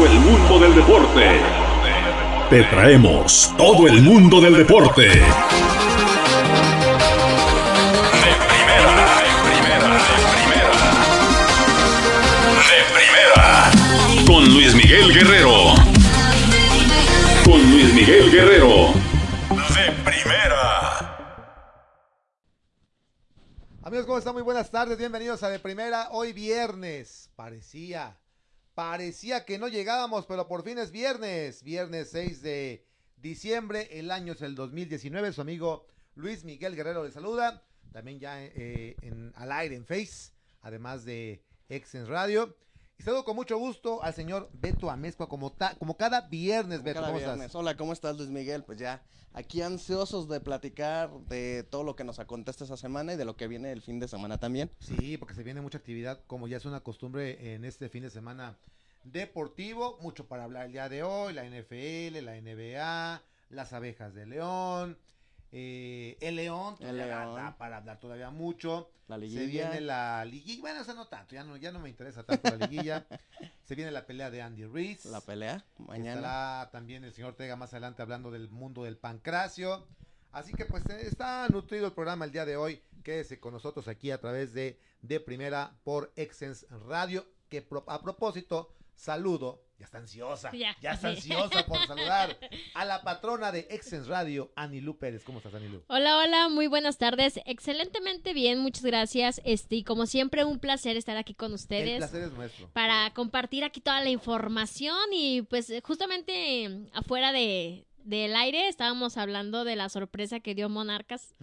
todo el mundo del deporte. Te traemos todo el mundo del deporte. De primera, de primera, de primera. De primera. Con Luis Miguel Guerrero. Con Luis Miguel Guerrero. De primera. Amigos, ¿cómo están? Muy buenas tardes, bienvenidos a De Primera. Hoy viernes, parecía, parecía que no llegábamos, pero por fin es viernes. Viernes 6 de diciembre, el año es el 2019. Su amigo Luis Miguel Guerrero le saluda. También ya eh, en, al aire en Face, además de Exens Radio. Y saludo con mucho gusto al señor Beto Amezcua, como, ta- como cada viernes, Beto. Cada ¿Cómo viernes. estás? Hola, ¿cómo estás Luis Miguel? Pues ya aquí ansiosos de platicar de todo lo que nos acontece esta semana y de lo que viene el fin de semana también. Sí, porque se viene mucha actividad, como ya es una costumbre en este fin de semana deportivo. Mucho para hablar el día de hoy, la NFL, la NBA, las abejas de León, eh, el León, El todavía León. da para hablar todavía mucho. La Se liguilla. viene la liguilla, bueno, eso no tanto, ya no, ya no me interesa tanto la liguilla. se viene la pelea de Andy Reid. La pelea mañana. Estará también el señor Tega más adelante hablando del mundo del pancracio. Así que pues está nutrido el programa el día de hoy. Quédese con nosotros aquí a través de De Primera por Exens Radio. Que pro- a propósito, saludo. Ya está ansiosa. Ya. está ansiosa por saludar a la patrona de Exens Radio, Anilú Pérez. ¿Cómo estás, Anilú? Hola, hola, muy buenas tardes. Excelentemente bien, muchas gracias. Este, y como siempre, un placer estar aquí con El ustedes placer es nuestro. para compartir aquí toda la información. Y pues justamente afuera de del aire estábamos hablando de la sorpresa que dio Monarcas.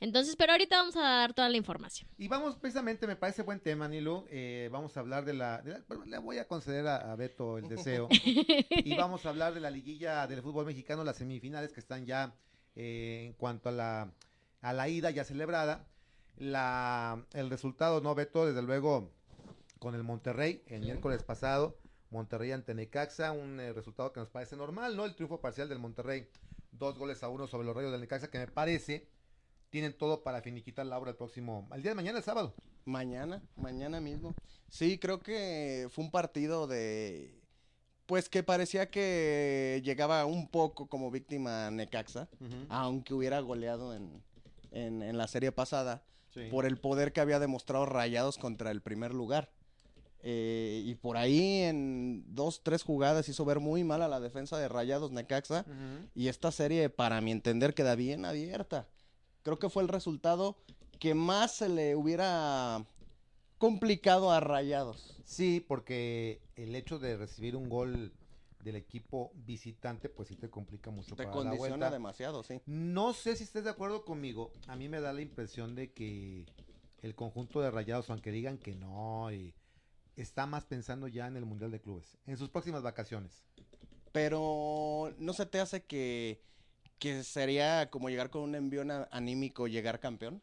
Entonces, pero ahorita vamos a dar toda la información. Y vamos precisamente, me parece buen tema, Nilo. eh, vamos a hablar de la, de la- bueno, le voy a conceder a, a Beto el deseo. y vamos a hablar de la liguilla del fútbol mexicano, las semifinales que están ya eh, en cuanto a la, a la ida ya celebrada. La, el resultado, no, Beto, desde luego con el Monterrey el miércoles pasado. Monterrey ante Necaxa, un eh, resultado que nos parece normal, ¿no? El triunfo parcial del Monterrey, dos goles a uno sobre los rayos del Necaxa, que me parece tienen todo para finiquitar la obra el próximo, al día de mañana, el sábado. Mañana, mañana mismo. Sí, creo que fue un partido de... Pues que parecía que llegaba un poco como víctima Necaxa, aunque hubiera goleado en, en, en la serie pasada. Sí. por el poder que había demostrado Rayados contra el primer lugar. Eh, y por ahí en dos, tres jugadas hizo ver muy mal a la defensa de Rayados Necaxa. Y esta serie, para mi entender, queda bien abierta. Creo que fue el resultado que más se le hubiera complicado a Rayados. Sí, porque el hecho de recibir un gol del equipo visitante, pues sí te complica mucho Te para la condiciona vuelta. demasiado, sí. No sé si estés de acuerdo conmigo. A mí me da la impresión de que el conjunto de Rayados, aunque digan que no, y está más pensando ya en el Mundial de Clubes, en sus próximas vacaciones. Pero no se te hace que, que sería como llegar con un envío na- anímico, llegar campeón,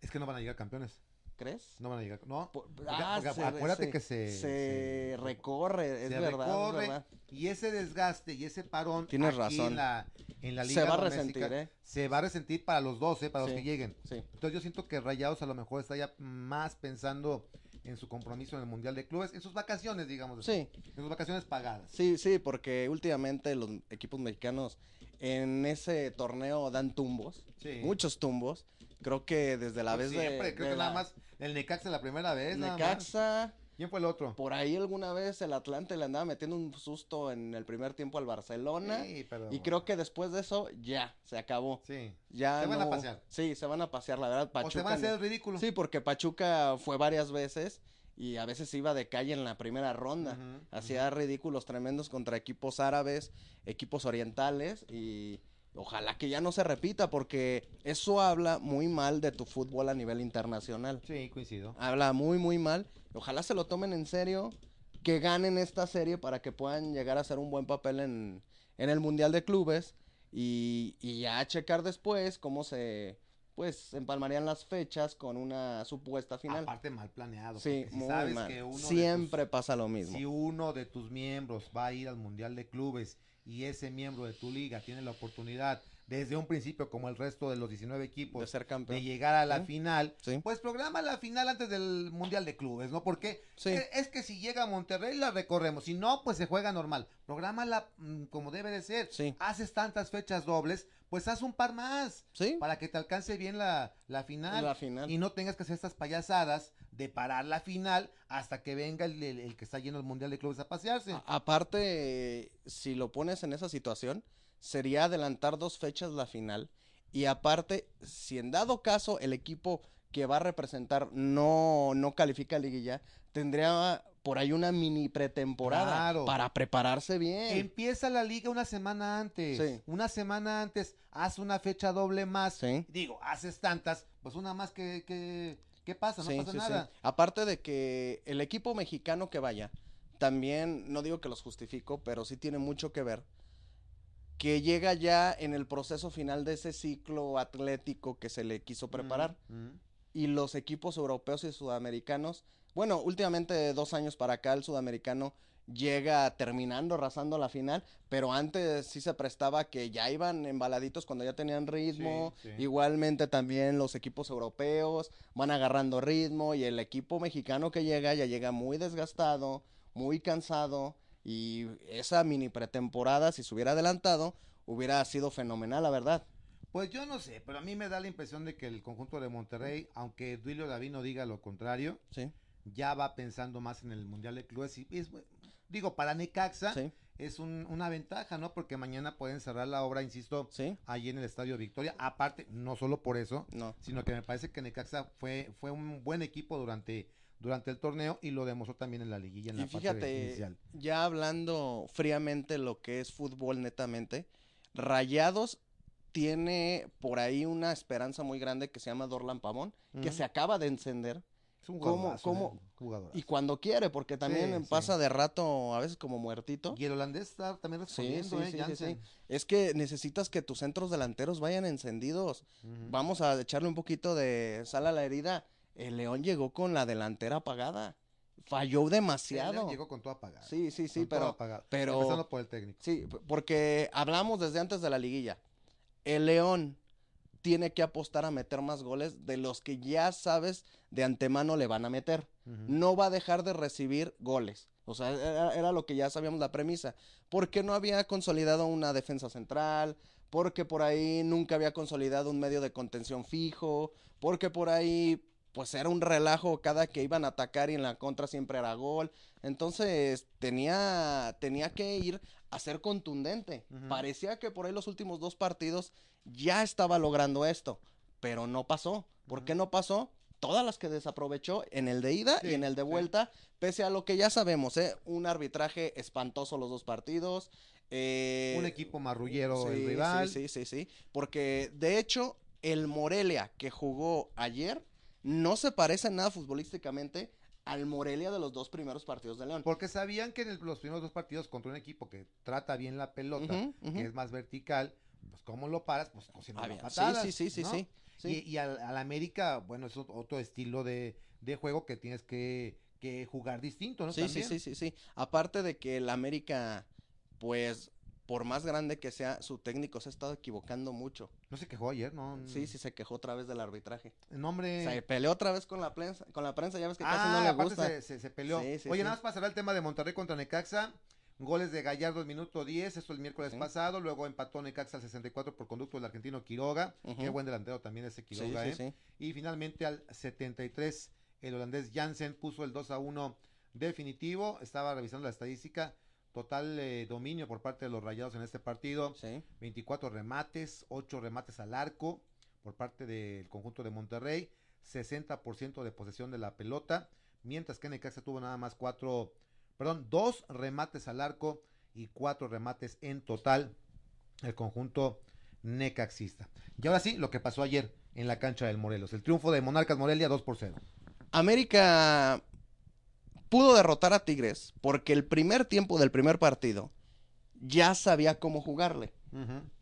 Es que no van a llegar campeones. ¿crees? No van a llegar. No. Por- ah, porque se- acuérdate se- que se, se recorre, es se verdad, es recorre, verdad. y ese desgaste y ese parón Tienes aquí razón. en la, en la Se liga va a resentir, ¿eh? se va a resentir para los dos, ¿eh? para los que lleguen. Sí. Entonces yo siento que Rayados a lo mejor está ya más pensando en su compromiso en el Mundial de Clubes, en sus vacaciones, digamos. así, Sí, En sus vacaciones pagadas. sí, sí, porque últimamente los equipos mexicanos en ese torneo dan tumbos, Sí. muchos tumbos. Creo que desde la Pues vez de, siempre, creo de que nada más el Necaxa la primera vez. nada más. Necaxa, ¿Quién fue el otro? por ahí alguna vez el Atlante le andaba metiendo un susto en el primer tiempo al Barcelona. Sí, pero... Y creo que después de eso ya se acabó. Sí. Ya Se van a pasear. Sí, se van a pasear, la verdad. o se Pachuca van a hacer el ridículo. Sí, porque Pachuca fue varias veces y a veces iba de calle en la primera ronda. Hacía ridículos tremendos contra equipos árabes, equipos orientales y ojalá que ya no se repita porque eso habla muy mal de tu fútbol a nivel internacional. Sí, coincido. Habla muy, muy mal. Ojalá se lo tomen en serio, que ganen esta serie para que puedan llegar a hacer un buen papel en, en el Mundial de Clubes y, y ya checar después cómo se pues empalmarían las fechas con una supuesta final. Aparte mal planeado. Sí, si muy sabes mal. que uno de Siempre tus- pasa lo mismo. Si uno de tus miembros va a ir al Mundial de Clubes y ese miembro de tu liga tiene la oportunidad desde un principio, como el resto de los 19 equipos, de ser campeón. de llegar a la Sí. final, Sí. pues programa la final antes del Mundial de Clubes, ¿no? Porque Sí. eh, es que si llega a Monterrey la recorremos, si no, pues se juega normal. Prográmala mm, como debe de ser. Haces tantas fechas dobles, pues haz un par más Sí. para que te alcance bien la, la final. La final. Y no tengas que hacer estas payasadas de parar la final hasta que venga el, el- el que está lleno el Mundial de Clubes a pasearse. A- aparte, si lo pones en esa situación, sería adelantar dos fechas la final. Y aparte, si en dado caso el equipo que va a representar no, no califica a liguilla, tendría por ahí una mini pretemporada Claro. para prepararse bien. Empieza la liga una semana antes. Sí. Una semana antes, haz una fecha doble más. Sí. Digo, haces tantas, pues una más que, que, ¿qué pasa? No Sí, pasa nada. Aparte de que el equipo mexicano que vaya, también, no digo que los justifico, pero sí tiene mucho que ver, que llega ya en el proceso final de ese ciclo atlético que se le quiso preparar. Mm, mm. Y los equipos europeos y sudamericanos, bueno, últimamente de dos años para acá el sudamericano llega terminando, arrasando la final, pero antes sí se prestaba que ya iban embaladitos cuando ya tenían ritmo, Sí, sí. igualmente también los equipos europeos van agarrando ritmo y el equipo mexicano que llega ya llega muy desgastado, muy cansado y esa mini pretemporada si se hubiera adelantado hubiera sido fenomenal, la verdad. Pues yo no sé, pero a mí me da la impresión de que el conjunto de Monterrey, aunque Duilio Davino diga lo contrario, Sí, ya va pensando más en el Mundial de Clubes. Y es, digo, para Necaxa sí, es un- una ventaja, ¿no? Porque mañana pueden cerrar la obra, insisto, sí, allí en el Estadio Victoria. Aparte, no solo por eso, no. sino que me parece que Necaxa fue, fue un buen equipo durante, durante el torneo y lo demostró también en la liguilla, en Y la parte fíjate, inicial. ya hablando fríamente lo que es fútbol netamente, Rayados tiene por ahí una esperanza muy grande que se llama Dorlan Pavón, que Ujú. se acaba de encender Es un ¿cómo- cómo- ¿eh? Jugadorazo. y cuando quiere, porque también Sí, pasa sí. de rato a veces como muertito. Y el holandés está también respondiendo, sí, ¿eh? Es que necesitas que tus centros delanteros vayan encendidos. Vamos a echarle un poquito de sal a la herida. El León llegó con la delantera apagada. Falló Sí, el demasiado. León llegó con todo apagado. Sí, sí, sí, con pero pero- Empezando por el técnico. Sí, porque hablamos desde antes de la liguilla. El León tiene que apostar a meter más goles de los que ya sabes de antemano le van a meter. No va a dejar de recibir goles. O sea, era, era lo que ya sabíamos la premisa. Porque no había consolidado una defensa central, porque por ahí nunca había consolidado un medio de contención fijo, porque por ahí pues era un relajo cada que iban a atacar y en la contra siempre era gol. Entonces tenía, tenía que ir a ser contundente. Parecía que por ahí los últimos dos partidos ya estaba logrando esto, pero no pasó. ¿Por qué no pasó? Todas las que desaprovechó en el de ida y en el de sí. vuelta, pese a lo que ya sabemos, ¿eh? Un arbitraje espantoso los dos partidos. eh, un equipo marrullero sí, el rival. Sí, sí, sí, sí. Porque de hecho, el Morelia que jugó ayer no se parece nada futbolísticamente al Morelia de los dos primeros partidos de León. Porque sabían que en el- los primeros dos partidos contra un equipo que trata bien la pelota, que es más vertical, pues ¿cómo lo paras? Pues las sí, patadas, sí, sí, sí, ¿no? sí, sí. Y, y al, al América, bueno, es ot- otro estilo de, de juego que tienes que, que jugar distinto, ¿no? Sí, sí, sí, sí, sí. Aparte de que el América, pues, por más grande que sea, su técnico se ha estado equivocando mucho. No se quejó ayer, ¿no? Sí, sí, se quejó otra vez del arbitraje. Nombre... Se peleó otra vez con la prensa, con la prensa, ya ves que casi ah, no le aparte gusta. Se, se, se peleó. Sí, sí, Oye, sí. nada más cerrar el tema de Monterrey contra Necaxa. Goles de Gallardo al minuto 10, esto el miércoles pasado. Luego empató Necaxa al 64 por conducto del argentino Quiroga. Qué buen delantero también ese Quiroga, sí, ¿eh? sí. Y finalmente al 73, el holandés Jansen puso el 2 a 1 definitivo. Estaba revisando la estadística. Total eh, dominio por parte de los rayados en este partido. Sí. 24 remates, 8 remates al arco por parte del conjunto de Monterrey, 60% de posesión de la pelota, mientras que Necaxa tuvo nada más 4, perdón, 2 remates al arco y 4 remates en total el conjunto necaxista. Y ahora sí, lo que pasó ayer en la cancha del Morelos, el triunfo de Monarcas Morelia 2 por 0. América pudo derrotar a Tigres porque el primer tiempo del primer partido ya sabía cómo jugarle.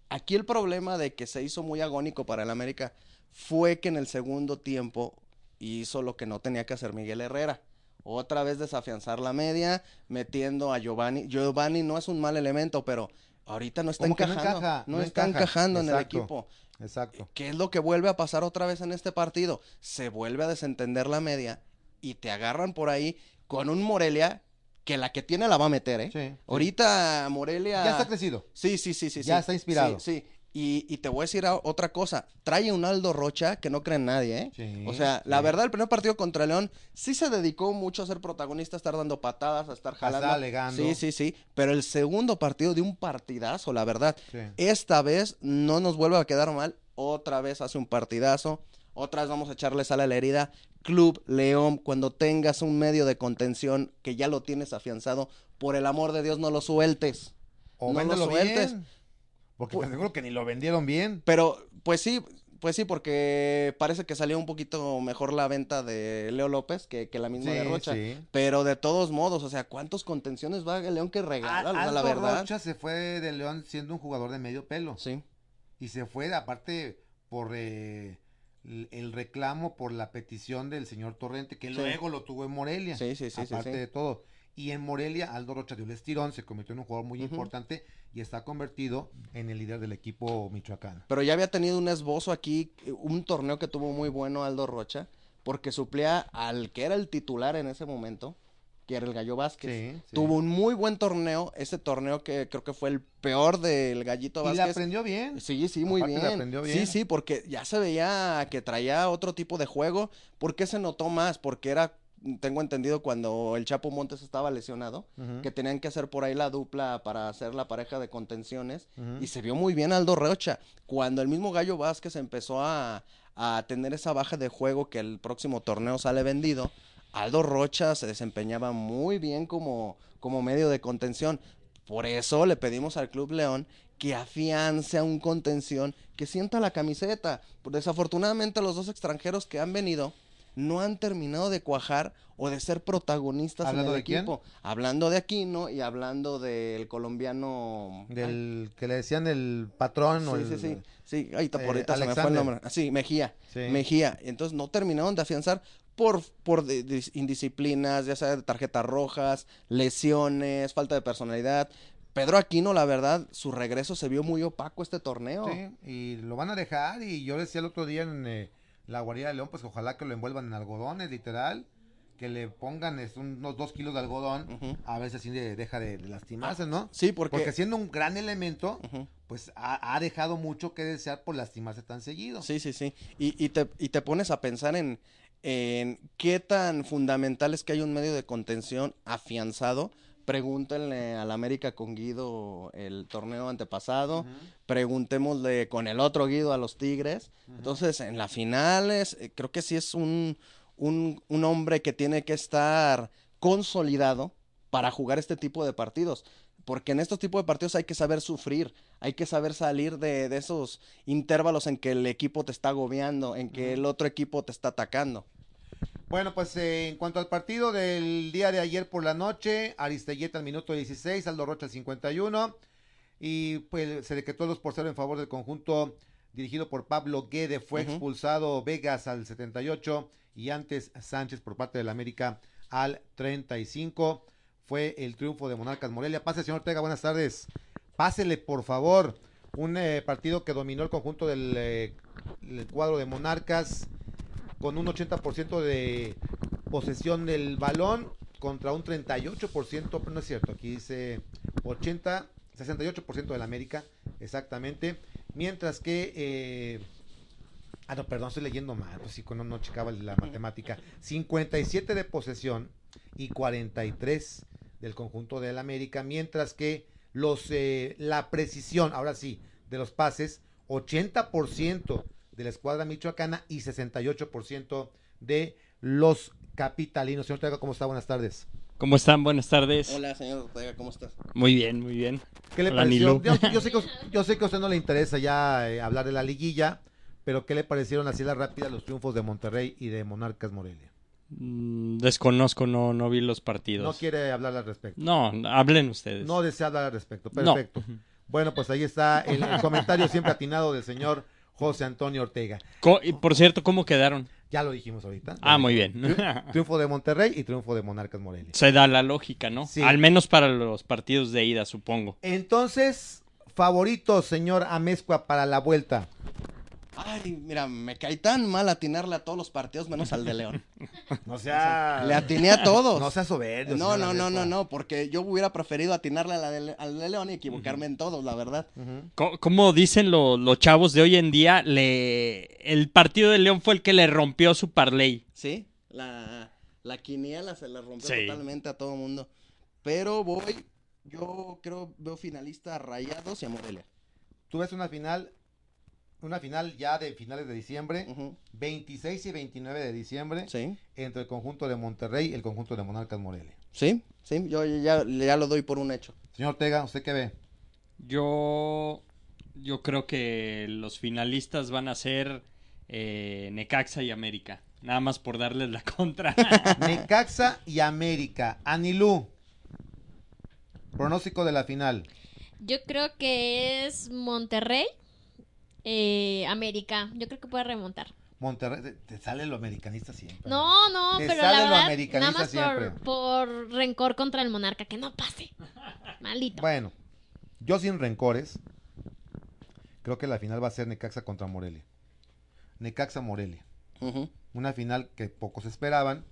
Aquí el problema de que se hizo muy agónico para el América fue que en el segundo tiempo hizo lo que no tenía que hacer Miguel Herrera. Otra vez desafianzar la media, metiendo a Giovanni. Giovanni no es un mal elemento, pero ahorita no está encajando. No, encaja, no está encaja. encajando en el equipo. Exacto. ¿Qué es lo que vuelve a pasar otra vez en este partido? Se vuelve a desentender la media y te agarran por ahí con un Morelia que la que tiene la va a meter, ¿eh? Sí. Ahorita Morelia... Ya está crecido. Sí, sí, sí, sí. Ya sí. está inspirado. Sí, sí. Y, y te voy a decir otra cosa. Trae un Aldo Rocha que no cree en nadie, ¿eh? Sí, o sea, la verdad, el primer partido contra León sí se dedicó mucho a ser protagonista, a estar dando patadas, a estar jalando. estar alegando. Sí, sí, sí. Pero el segundo partido de un partidazo, la verdad. Sí. Esta vez no nos vuelve a quedar mal. Otra vez hace un partidazo. Otra vez vamos a echarle sal a la herida. Club León, cuando tengas un medio de contención que ya lo tienes afianzado, por el amor de Dios no lo sueltes. O no lo sueltes. bien. Porque Pues- te aseguro que ni lo vendieron bien. Pero, pues sí, pues sí, porque parece que salió un poquito mejor la venta de Leo López que, que la misma de Sí, Rocha. sí. Pero de todos modos, o sea, ¿cuántos contenciones va el León que regala? Sea, la verdad. Rocha se fue de León siendo un jugador de medio pelo. Sí, Y se fue, aparte, por eh, el reclamo, por la petición del señor Torrente, que Sí. luego lo tuvo en Morelia. sí, sí, sí. aparte sí. de todo. Y en Morelia, Aldo Rocha dio el estirón, se convirtió en un jugador muy importante y está convertido en el líder del equipo michoacano. Pero ya había tenido un esbozo aquí, un torneo que tuvo muy bueno Aldo Rocha, porque suplía al que era el titular en ese momento, que era el Gallo Vázquez. Sí, sí. Tuvo un muy buen torneo, ese torneo que creo que fue el peor del Gallito Y la Vázquez. aprendió bien. Sí, sí, muy bien. aprendió Sí, bien. sí, porque ya se veía que traía otro tipo de juego. ¿Por qué se notó más? Porque era, tengo entendido, cuando el Chapo Montes estaba lesionado, que tenían que hacer por ahí la dupla para hacer la pareja de contenciones. Y se vio muy bien Aldo Rocha. Cuando el mismo Gallo Vázquez empezó a, a tener esa baja de juego que el próximo torneo sale vendido, Aldo Rocha se desempeñaba muy bien como, como medio de contención. Por eso le pedimos al Club León que afiance a un contención que sienta la camiseta. Desafortunadamente los dos extranjeros que han venido no han terminado de cuajar o de ser protagonistas en ¿Hablando el de quién? equipo. Hablando de Aquino y hablando del colombiano. ay, Del que le decían el patrón o Sí, el... sí, sí. Sí, ahorita por eh, se me fue el nombre. Ah, Sí, Mejía. Sí. Mejía. Entonces no terminaron de afianzar por, por indisciplinas, ya sea de tarjetas rojas, lesiones, falta de personalidad. Pedro Aquino, la verdad, su regreso se vio muy opaco este torneo. Sí, y lo van a dejar y yo decía el otro día en eh, la guarida de León, pues ojalá que lo envuelvan en algodones, literal, que le pongan es, unos dos kilos de algodón, Ujú. a ver si así de- deja de, de lastimarse, ¿no? Sí, porque... Porque siendo un gran elemento, pues ha, ha dejado mucho que desear por lastimarse tan seguido. Sí, sí, sí. Y, y, te, y te pones a pensar en, en qué tan fundamental es que hay un medio de contención afianzado. Pregúntenle al América con Guido el torneo antepasado. Preguntémosle con el otro Guido a los Tigres. Entonces, en las finales, eh, creo que sí es un, un, un hombre que tiene que estar consolidado para jugar este tipo de partidos. Porque en estos tipos de partidos hay que saber sufrir, hay que saber salir de, de esos intervalos en que el equipo te está agobiando, en que el otro equipo te está atacando. Bueno, pues eh, en cuanto al partido del día de ayer por la noche, Aristelleta al minuto 16, Aldo Rocha al 51, y pues se decretó 2 por 0 en favor del conjunto dirigido por Pablo Guede, fue expulsado Vegas al 78 y antes Sánchez por parte del América al 35. Fue el triunfo de Monarcas Morelia. Pase, señor Ortega, buenas tardes. Pásele, por favor. Un eh, partido que dominó el conjunto del eh, cuadro de Monarcas con un 80% de posesión del balón contra un 38%, pero no es cierto, aquí dice 80, 68% del América, exactamente, mientras que, eh, ah no, perdón, estoy leyendo mal, pues sí, no, no checaba la matemática, 57 de posesión y 43 del conjunto del América, mientras que los, eh, la precisión, ahora sí, de los pases, 80% de la escuadra michoacana y 68% de los capitalinos. Señor Ortega, ¿cómo está? Buenas tardes. ¿Cómo están? Buenas tardes. Hola, señor Ortega, ¿cómo estás? Muy bien, muy bien. ¿Qué le Hola, pareció? Nilu. Yo, yo sé que, a us- yo sé que a usted no le interesa ya eh, hablar de la liguilla, pero ¿qué le parecieron así las rápidas los triunfos de Monterrey y de Monarcas Morelia? Mm, Desconozco, no, no vi los partidos. No quiere hablar al respecto. No, hablen ustedes. No desea hablar al respecto. No. Perfecto. Bueno, pues ahí está el, el comentario siempre atinado del señor José Antonio Ortega. Co- y por cierto, ¿cómo quedaron? Ya lo dijimos ahorita. Ah, muy bien. Tri- Triunfo de Monterrey y triunfo de Monarcas Morelia. Se da la lógica, ¿no? Sí. Al menos para los partidos de ida, supongo. Entonces, favoritos, señor Amezcua, para la vuelta. Ay, mira, me cae tan mal atinarle a todos los partidos menos al de León. No sea... Le atiné a todos. No sea soberbio. No, no, no, no, no, porque yo hubiera preferido atinarle a la de- al de León y equivocarme en todos, la verdad. Como dicen lo- los chavos de hoy en día, le... el partido de León fue el que le rompió su parlay. Sí, la, la quiniela se le rompió Sí. totalmente a todo mundo. Pero voy, yo creo, veo finalista a Rayados y a Morelia. Tú ves una final, una final ya de finales de diciembre, Ujú, 26 y 29 de diciembre, Sí, entre el conjunto de Monterrey y el conjunto de Monarcas Morelia. sí, sí, yo ya, ya lo doy por un hecho. Señor Ortega, ¿usted qué ve? Yo, yo creo que los finalistas van a ser eh, Necaxa y América. Nada más por darles la contra. Necaxa y América. Anilú. Pronóstico de la final. Yo creo que es Monterrey, eh, América. Yo creo que puede remontar. Monterrey, te, te sale lo americanista siempre. No, no, Te pero sale la lo verdad, americanista nada más siempre. por, por rencor contra el monarca, que no pase. Maldito. Bueno, yo sin rencores, creo que la final va a ser Necaxa contra Morelia. Necaxa Morelia. Ujú, Una final que pocos esperaban,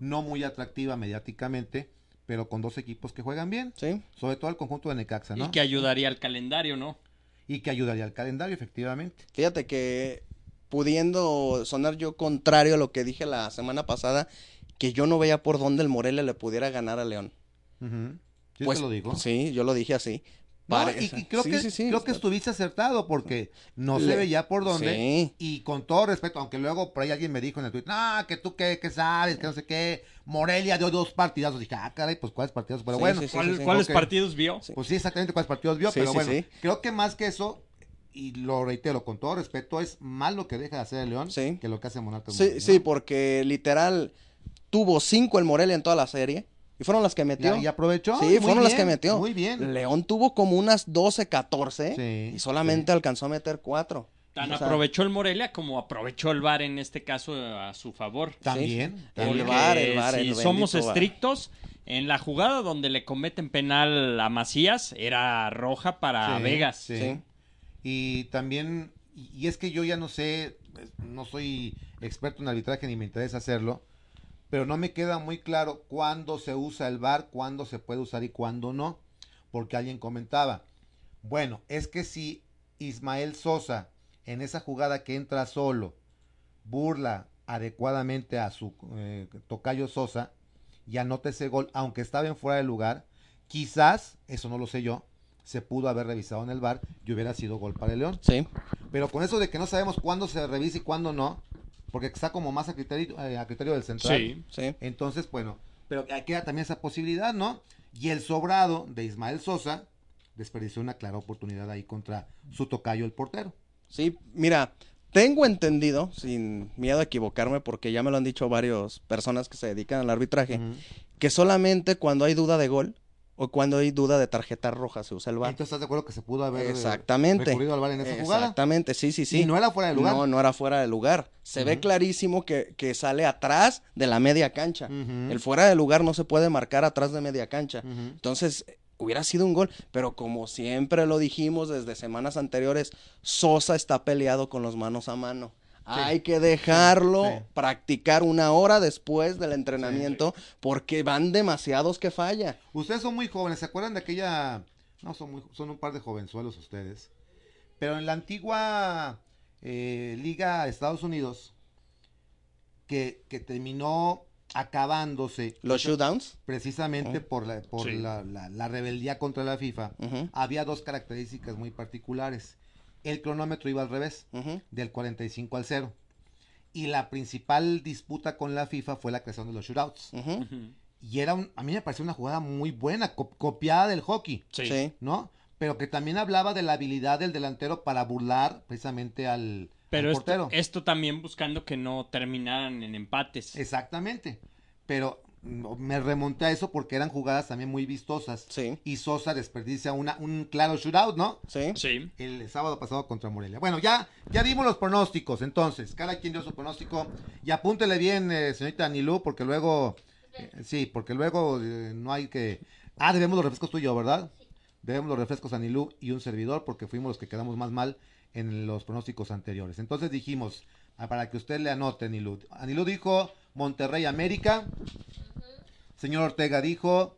no muy atractiva mediáticamente, pero con dos equipos que juegan bien, Sí, sobre todo el conjunto de Necaxa, ¿no? Y que ayudaría al calendario, ¿no? Y que ayudaría al calendario, efectivamente. fíjate que pudiendo sonar yo contrario a lo que dije la semana pasada, que yo no veía por dónde el Morelia le pudiera ganar a León. ¿Sí Pues, te lo digo? Sí, yo lo dije así. Y, y creo, sí, que, sí, sí, creo que estuviste acertado porque no se Le- veía por dónde. Sí. Y con todo respeto, aunque luego por ahí alguien me dijo en el tweet, no, que tú qué, qué sabes, que no sé qué, Morelia dio dos partidazos. Dije, ah, caray, pues cuáles partidazos. Pero Sí, bueno, sí, sí, ¿Cuál- sí. ¿Cuáles partidos vio? Sí. pues sí, exactamente cuáles partidos vio, Sí, pero sí, bueno, sí. creo que más que eso, y lo reitero con todo respeto, es más lo que deja de hacer el León Sí. que lo que hace Monarcas. Sí, sí, ¿no? porque literal tuvo cinco el Morelia en toda la serie y fueron las que metió. ¿Y aprovechó? Sí, Muy fueron las que metió. Muy bien. León tuvo como unas 12, 14 Sí, y solamente alcanzó a meter cuatro. Tan O sea, aprovechó el Morelia como aprovechó el VAR en este caso a su favor. También. El también. Porque VAR, el VAR, si el somos estrictos, en la jugada donde le cometen penal a Macías era roja para Sí, Vegas. sí. Sí. Y también, y y es que yo ya no sé, pues, no soy experto en arbitraje ni me interesa hacerlo, pero no me queda muy claro cuándo se usa el VAR, cuándo se puede usar y cuándo no, porque alguien comentaba, bueno, es que si Ismael Sosa en esa jugada que entra solo burla adecuadamente a su eh, tocayo Sosa y anota ese gol, aunque estaba en fuera de lugar, quizás, eso no lo sé yo, se pudo haber revisado en el VAR y hubiera sido gol para el León. Sí. Pero con eso de que no sabemos cuándo se revisa y cuándo no, porque está como más a criterio, eh, a criterio del central. Sí. Sí. Entonces, bueno, pero queda también esa posibilidad, ¿no? Y el sobrado de Ismael Sosa desperdició una clara oportunidad ahí contra su tocayo, el portero. Sí, mira, tengo entendido, sin miedo a equivocarme, porque ya me lo han dicho varias personas que se dedican al arbitraje, que solamente cuando hay duda de gol o cuando hay duda de tarjeta roja se usa el VAR. Entonces, ¿estás de acuerdo que se pudo haber eh, Exactamente. recurrido al VAR en esa jugada? Exactamente, sí, sí, sí. Y no era fuera de lugar. No, no era fuera de lugar. Se ve clarísimo que, que sale atrás de la media cancha. El fuera de lugar no se puede marcar atrás de media cancha. Entonces, hubiera sido un gol. Pero como siempre lo dijimos desde semanas anteriores, Sosa está peleado con los manos a mano. Hay que dejarlo sí. practicar una hora después del entrenamiento porque van demasiados que falla. Ustedes son muy jóvenes, ¿se acuerdan de aquella? No, son, muy, son un par de jovenzuelos ustedes. Pero en la antigua eh, Liga de Estados Unidos, que, que terminó acabándose Los shootdowns. precisamente Ujú. por, la, por Sí. la, la- la rebeldía contra la FIFA, había dos características muy particulares. El cronómetro iba al revés, del 45 al 0. Y la principal disputa con la FIFA fue la creación de los shootouts. Y era un, a mí me pareció una jugada muy buena, co- copiada del hockey, Sí. Sí. ¿no? Pero que también hablaba de la habilidad del delantero para burlar precisamente al, Pero al portero. esto también buscando que no terminaran en empates. Exactamente. Pero me remonté a eso porque eran jugadas también muy vistosas. Sí. Y Sosa desperdicia una, un claro shootout, ¿no? Sí. Sí. El sábado pasado contra Morelia. Bueno, ya, ya dimos los pronósticos, entonces, cada quien dio su pronóstico. Y apúntele bien, eh, señorita Anilú, porque luego, eh, sí, porque luego eh, no hay que... Ah, debemos los refrescos tuyos, ¿verdad? debemos los refrescos a Anilú y un servidor porque fuimos los que quedamos más mal en los pronósticos anteriores. Entonces dijimos, ah, para que usted le anote, Anilú. Anilú dijo Monterrey América. Señor Ortega dijo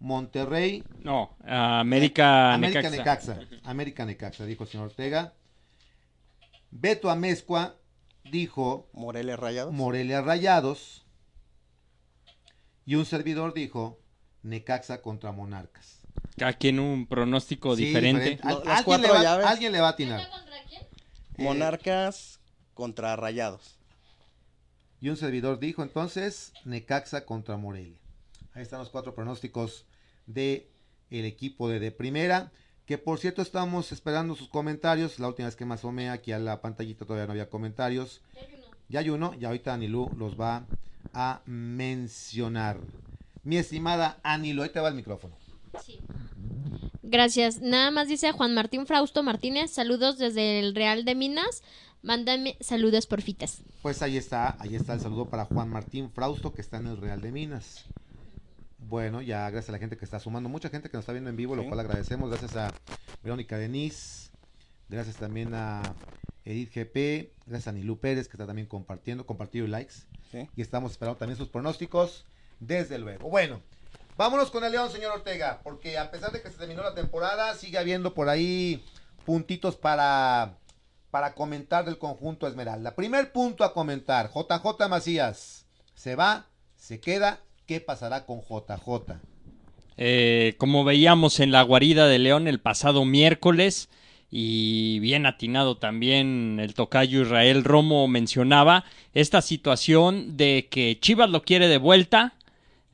Monterrey No, América, América Necaxa. Necaxa. América Necaxa, dijo el señor Ortega. Beto Amezcua dijo Morelia Rayados. Morelia Rayados. Y un servidor dijo Necaxa contra Monarcas. Cada quien un pronóstico Sí, diferente. Al- las alguien, le va, alguien le va a atinar. ¿Contra quién? Monarcas contra Rayados. Y un servidor dijo entonces Necaxa contra Morelia. Ahí están los cuatro pronósticos de el equipo de, de primera. Que por cierto estamos esperando sus comentarios. La última vez que me asomé aquí a la pantallita todavía no había comentarios. Ya hay uno, y ahorita Anilú los va a mencionar. Mi estimada Anilú, ahí te va el micrófono. Sí. Gracias. Nada más dice Juan Martín Frausto Martínez. Saludos desde el Real de Minas. Mándame saludos porfitas. Pues ahí está, ahí está el saludo para Juan Martín Frausto que está en el Real de Minas. Bueno, ya gracias a la gente que está sumando, mucha gente que nos está viendo en vivo, lo cual agradecemos. Gracias a Verónica Denis, gracias también a Edith GP, gracias a Nilú Pérez que está también compartiendo, compartido y likes. Sí. Y estamos esperando también sus pronósticos, desde luego. Bueno, vámonos con el León, señor Ortega, porque a pesar de que se terminó la temporada, sigue habiendo por ahí puntitos para, para comentar del conjunto Esmeralda. Primer punto a comentar, JJ Macías, se va, se queda, ¿qué pasará con JJ? Eh, como veíamos en la guarida de León el pasado miércoles, y bien atinado también el tocayo Israel Romo mencionaba, esta situación de que Chivas lo quiere de vuelta,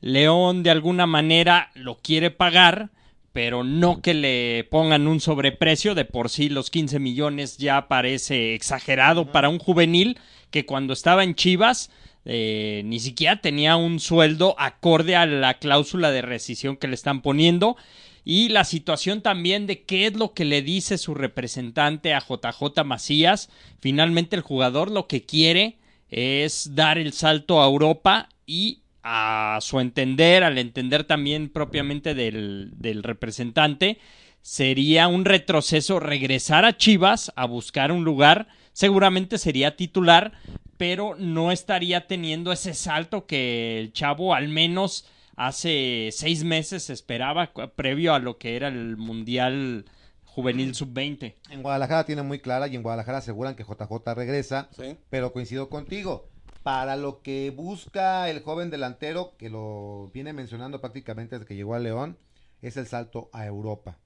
León de alguna manera lo quiere pagar, pero no que le pongan un sobreprecio, de por sí los 15 millones ya parece exagerado para un juvenil que cuando estaba en Chivas eh, ni siquiera tenía un sueldo acorde a la cláusula de rescisión que le están poniendo. Y la situación también de qué es lo que le dice su representante a JJ Macías. Finalmente el jugador lo que quiere es dar el salto a Europa y a su entender, al entender también propiamente del, del representante, sería un retroceso regresar a Chivas a buscar un lugar, seguramente sería titular, pero no estaría teniendo ese salto que el chavo al menos hace seis meses esperaba previo a lo que era el Mundial Juvenil Sub-20. En Guadalajara tiene muy clara y en Guadalajara aseguran que JJ regresa, Sí. pero coincido contigo. Para lo que busca el joven delantero, que lo viene mencionando prácticamente desde que llegó a León, es el salto a Europa.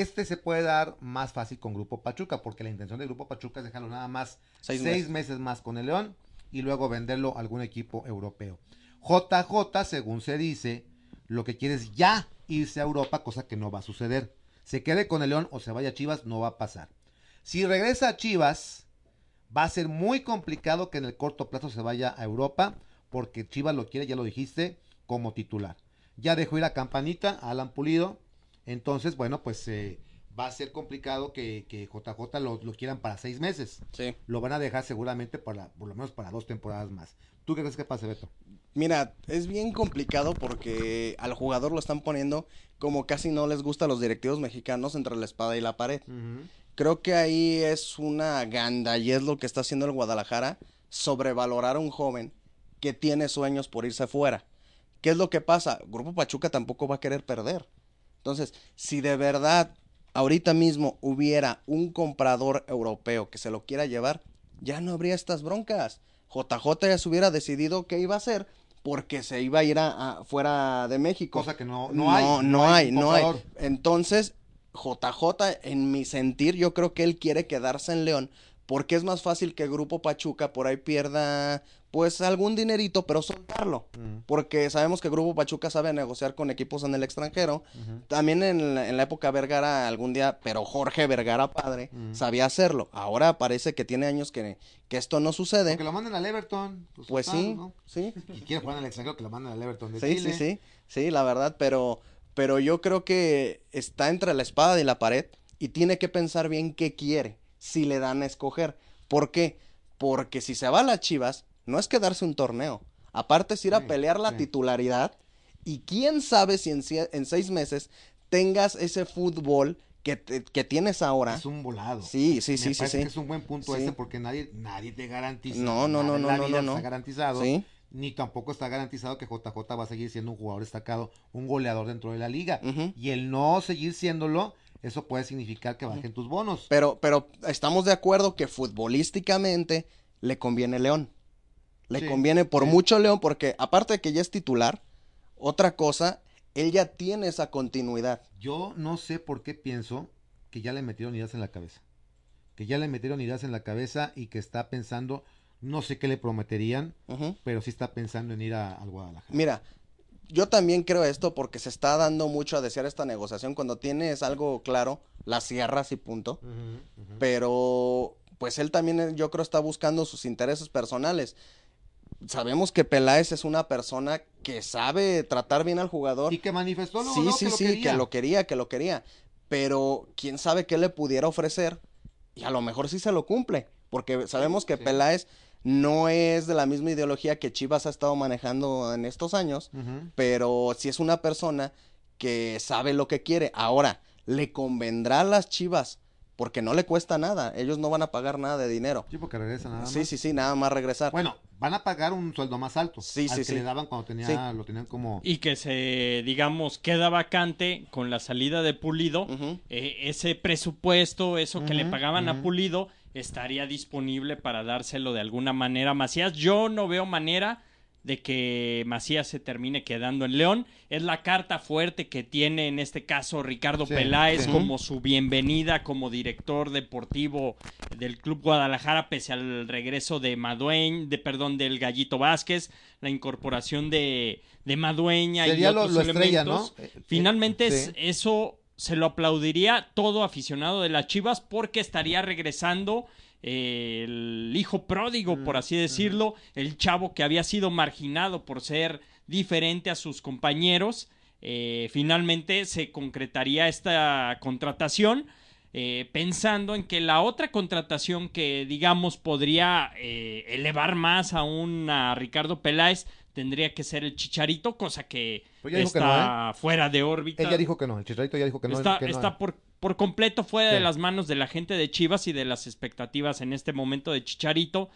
Este se puede dar más fácil con Grupo Pachuca, porque la intención del Grupo Pachuca es dejarlo nada más Seis seis, meses. meses. más con el León y luego venderlo a algún equipo europeo. JJ, según se dice, lo que quiere es ya irse a Europa, cosa que no va a suceder. Se quede con el León o se vaya a Chivas, no va a pasar. Si regresa a Chivas, va a ser muy complicado que en el corto plazo se vaya a Europa, porque Chivas lo quiere, ya lo dijiste, como titular. Ya dejó ir a Campanita, a Alan Pulido, entonces, bueno, pues eh, va a ser complicado que, que JJ lo, lo quieran para seis meses. Sí. Lo van a dejar seguramente para, por lo menos para dos temporadas más. ¿Tú qué crees que pase, Beto? Mira, es bien complicado porque al jugador lo están poniendo como casi no les gusta a los directivos mexicanos entre la espada y la pared. Creo que ahí es una ganda y es lo que está haciendo el Guadalajara, sobrevalorar a un joven que tiene sueños por irse fuera. ¿Qué es lo que pasa? Grupo Pachuca tampoco va a querer perder. Entonces, si de verdad ahorita mismo hubiera un comprador europeo que se lo quiera llevar, ya no habría estas broncas. JJ ya se hubiera decidido qué iba a hacer porque se iba a ir a, a- fuera de México. Cosa que no, no hay. No, no hay, no hay. Entonces, JJ, en mi sentir, yo creo que él quiere quedarse en León porque es más fácil que Grupo Pachuca por ahí pierda, pues, algún dinerito, pero soltarlo. Porque sabemos que Grupo Pachuca sabe negociar con equipos en el extranjero. También en la, en la época Vergara algún día, pero Jorge Vergara padre sabía hacerlo. Ahora parece que tiene años que, que esto no sucede. Que lo manden al Everton. Pues total, sí, ¿no? sí. Y quiere jugar en el extranjero, que lo manden al Everton de Sí, Chile. sí, sí, sí, la verdad, pero, pero yo creo que está entre la espada y la pared y tiene que pensar bien qué quiere, si le dan a escoger. ¿Por qué? Porque si se va a las Chivas, no es quedarse un torneo, aparte es ir a Sí, pelear la sí. titularidad y quién sabe si en, seis meses tengas ese fútbol que, te- que tienes ahora. Es un volado. Sí, sí, Me sí, parece sí. que es un buen punto ese porque nadie, nadie te garantiza. No, no, no, no, la no, vida no, no. Está garantizado. Sí. Ni tampoco está garantizado que JJ va a seguir siendo un jugador destacado, un goleador dentro de la liga. Y el no seguir siéndolo, eso puede significar que bajen tus bonos. Pero, pero estamos de acuerdo que futbolísticamente le conviene León. Le Sí, conviene por sí. mucho León, porque aparte de que ya es titular, otra cosa, él ya tiene esa continuidad. Yo no sé por qué pienso que ya le metieron ideas en la cabeza. Que ya le metieron ideas en la cabeza y que está pensando, no sé qué le prometerían, pero sí está pensando en ir a, al Guadalajara. Mira, yo también creo esto porque se está dando mucho a desear esta negociación. Cuando tienes algo claro, la cierras y punto. Pero, pues él también, yo creo, está buscando sus intereses personales. Sabemos que Peláez es una persona que sabe tratar bien al jugador. Y que manifestó luego, Sí, luego sí, que lo sí, que lo quería, que lo quería. Pero quién sabe qué le pudiera ofrecer y a lo mejor sí se lo cumple. Porque sabemos que sí. Peláez no es de la misma ideología que Chivas ha estado manejando en estos años, pero sí es una persona que sabe lo que quiere. Ahora, le convendrá a las Chivas porque no le cuesta nada. Ellos no van a pagar nada de dinero. Sí, porque regresa nada más. Sí, sí, sí, nada más regresar. Bueno, van a pagar un sueldo más alto. Sí, al sí, que sí. le daban cuando tenía, Sí. lo tenían como... Y que se, digamos, queda vacante con la salida de Pulido. Eh, ese presupuesto, eso que le pagaban a. Pulido, estaría disponible para dárselo de alguna manera Macías. Yo no veo manera de que Macías se termine quedando en León. Es la carta fuerte que tiene en este caso Ricardo Sí, Peláez sí. como su bienvenida como director deportivo del Club Guadalajara pese al regreso de Madueñ, de perdón, del Gallito Vázquez, la incorporación de, de Madueña Sería y lo, otros lo estrella, ¿no? elementos. Eh, eh, Finalmente sí. eso se lo aplaudiría todo aficionado de las Chivas porque estaría regresando eh, el hijo pródigo, por así decirlo, el chavo que había sido marginado por ser diferente a sus compañeros. Eh, finalmente se concretaría esta contratación. eh, pensando en que la otra contratación que digamos podría eh, elevar más aún a Ricardo Peláez tendría que ser el Chicharito, cosa que Pues está fuera de órbita. Él ya dijo que no, el Chicharito ya dijo que no. está que no. está por, por completo fuera Sí. de las manos de la gente de Chivas y de las expectativas en este momento de Chicharito.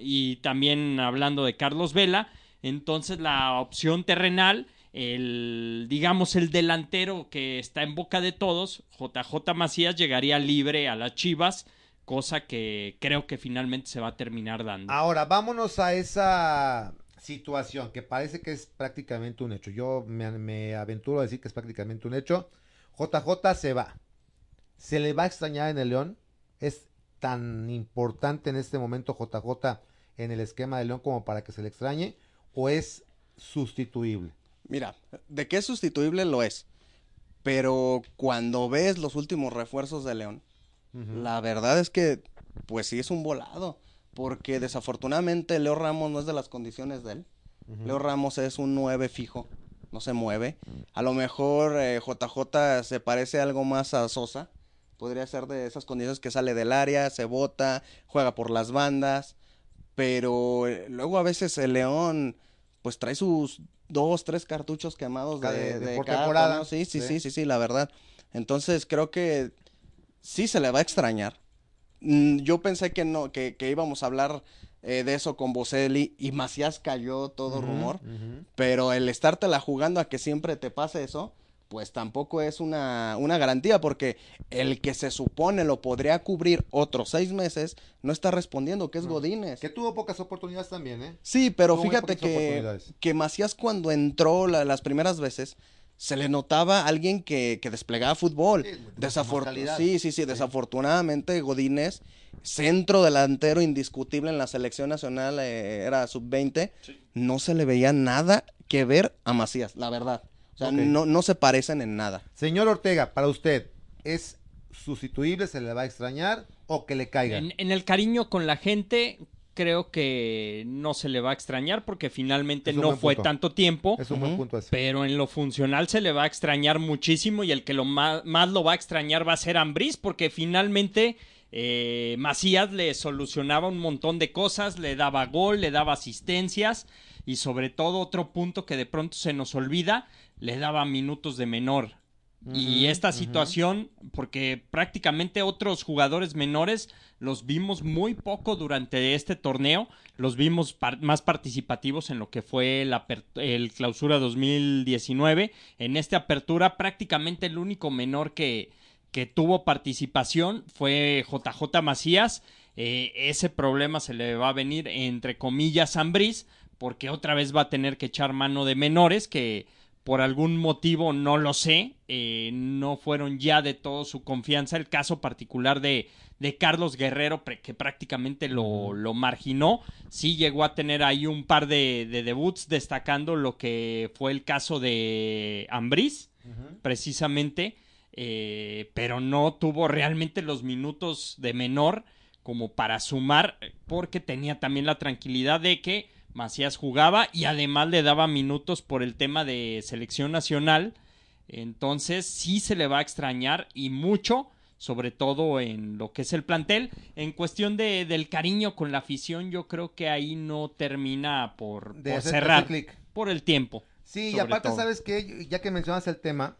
y también hablando de Carlos Vela. Entonces la opción terrenal, el digamos el delantero que está en boca de todos, JJ Macías, llegaría libre a las Chivas, cosa que creo que finalmente se va a terminar dando. Ahora, vámonos a esa situación que parece que es prácticamente un hecho. Yo me, me aventuro a decir que es prácticamente un hecho. JJ se va. ¿Se le va a extrañar en el León? ¿Es tan importante en este momento JJ en el esquema de León como para que se le extrañe? ¿O es sustituible? Mira, de qué es sustituible lo es. Pero cuando ves los últimos refuerzos de León, la verdad es que, pues sí es un volado. Porque desafortunadamente Leo Ramos no es de las condiciones de él. Leo Ramos es un 9 fijo, no se mueve. A lo mejor eh, JJ se parece algo más a Sosa. Podría ser de esas condiciones que sale del área, se bota, juega por las bandas. Pero eh, luego a veces el León, pues trae sus dos, tres cartuchos quemados de, de- de por cada temporada. Sí, sí, Sí. sí, sí, sí, la verdad. Entonces creo que sí se le va a extrañar. Mm, Yo pensé que no, que, que íbamos a hablar eh, de eso con Boselli y Macías cayó todo rumor. ujú. Pero el estártela jugando a que siempre te pase eso, pues tampoco es una, una garantía, porque el que se supone lo podría cubrir otros seis meses, no está respondiendo, que es Godínez. Que tuvo pocas oportunidades también, ¿eh? Sí, pero Tuvo fíjate que, que Macías cuando entró la- las primeras veces, se le notaba alguien que, que desplegaba fútbol. Sí, Desafor- sí, sí, sí, desafortunadamente Godínez, centro delantero indiscutible en la selección nacional, eh, era sub-20, no se le veía nada que ver a Macías, la verdad. O sea, Ok. no, no se parecen en nada. Señor Ortega, para usted, ¿es sustituible? ¿Se le va a extrañar? ¿O que le caiga? En, en el cariño con la gente, creo que no se le va a extrañar porque finalmente no fue punto. tanto tiempo. Es un buen punto ese. Pero en lo funcional se le va a extrañar muchísimo y el que lo más, más lo va a extrañar va a ser Ambriz porque finalmente eh, Macías le solucionaba un montón de cosas, le daba gol, le daba asistencias y sobre todo otro punto que de pronto se nos olvida, le daba minutos de menor. Y esta situación, porque prácticamente otros jugadores menores los vimos muy poco durante este torneo, los vimos par- más participativos en lo que fue la el clausura 2019. En esta apertura prácticamente el único menor que, que tuvo participación fue JJ Macías. Eh, ese problema se le va a venir entre comillas a porque otra vez va a tener que echar mano de menores que por algún motivo no lo sé, eh, no fueron ya de todo su confianza. El caso particular de, de Carlos Guerrero, que prácticamente lo, lo marginó, sí llegó a tener ahí un par de, de debuts, destacando lo que fue el caso de Ambriz, precisamente, eh, pero no tuvo realmente los minutos de menor como para sumar, porque tenía también la tranquilidad de que Macías jugaba y además le daba minutos por el tema de selección nacional. Entonces sí se le va a extrañar y mucho, sobre todo en lo que es el plantel. En cuestión de, del cariño con la afición, yo creo que ahí no termina por, De por cerrar, por el tiempo. Sí, y aparte, todo. ¿sabes qué? Ya que mencionas el tema,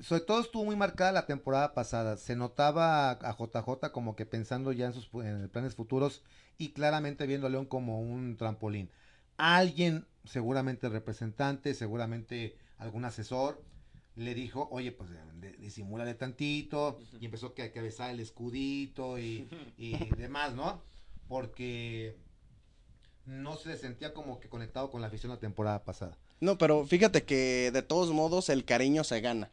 sobre todo estuvo muy marcada la temporada pasada. Se notaba a JJ como que pensando ya en sus en planes futuros y claramente viendo a León como un trampolín. Alguien, seguramente el representante, seguramente algún asesor, le dijo, oye, pues de- disimúlale tantito, y empezó que, que a besar el escudito y, y demás, ¿no? Porque no se sentía como que conectado con la afición la temporada pasada. No, pero fíjate que de todos modos el cariño se gana.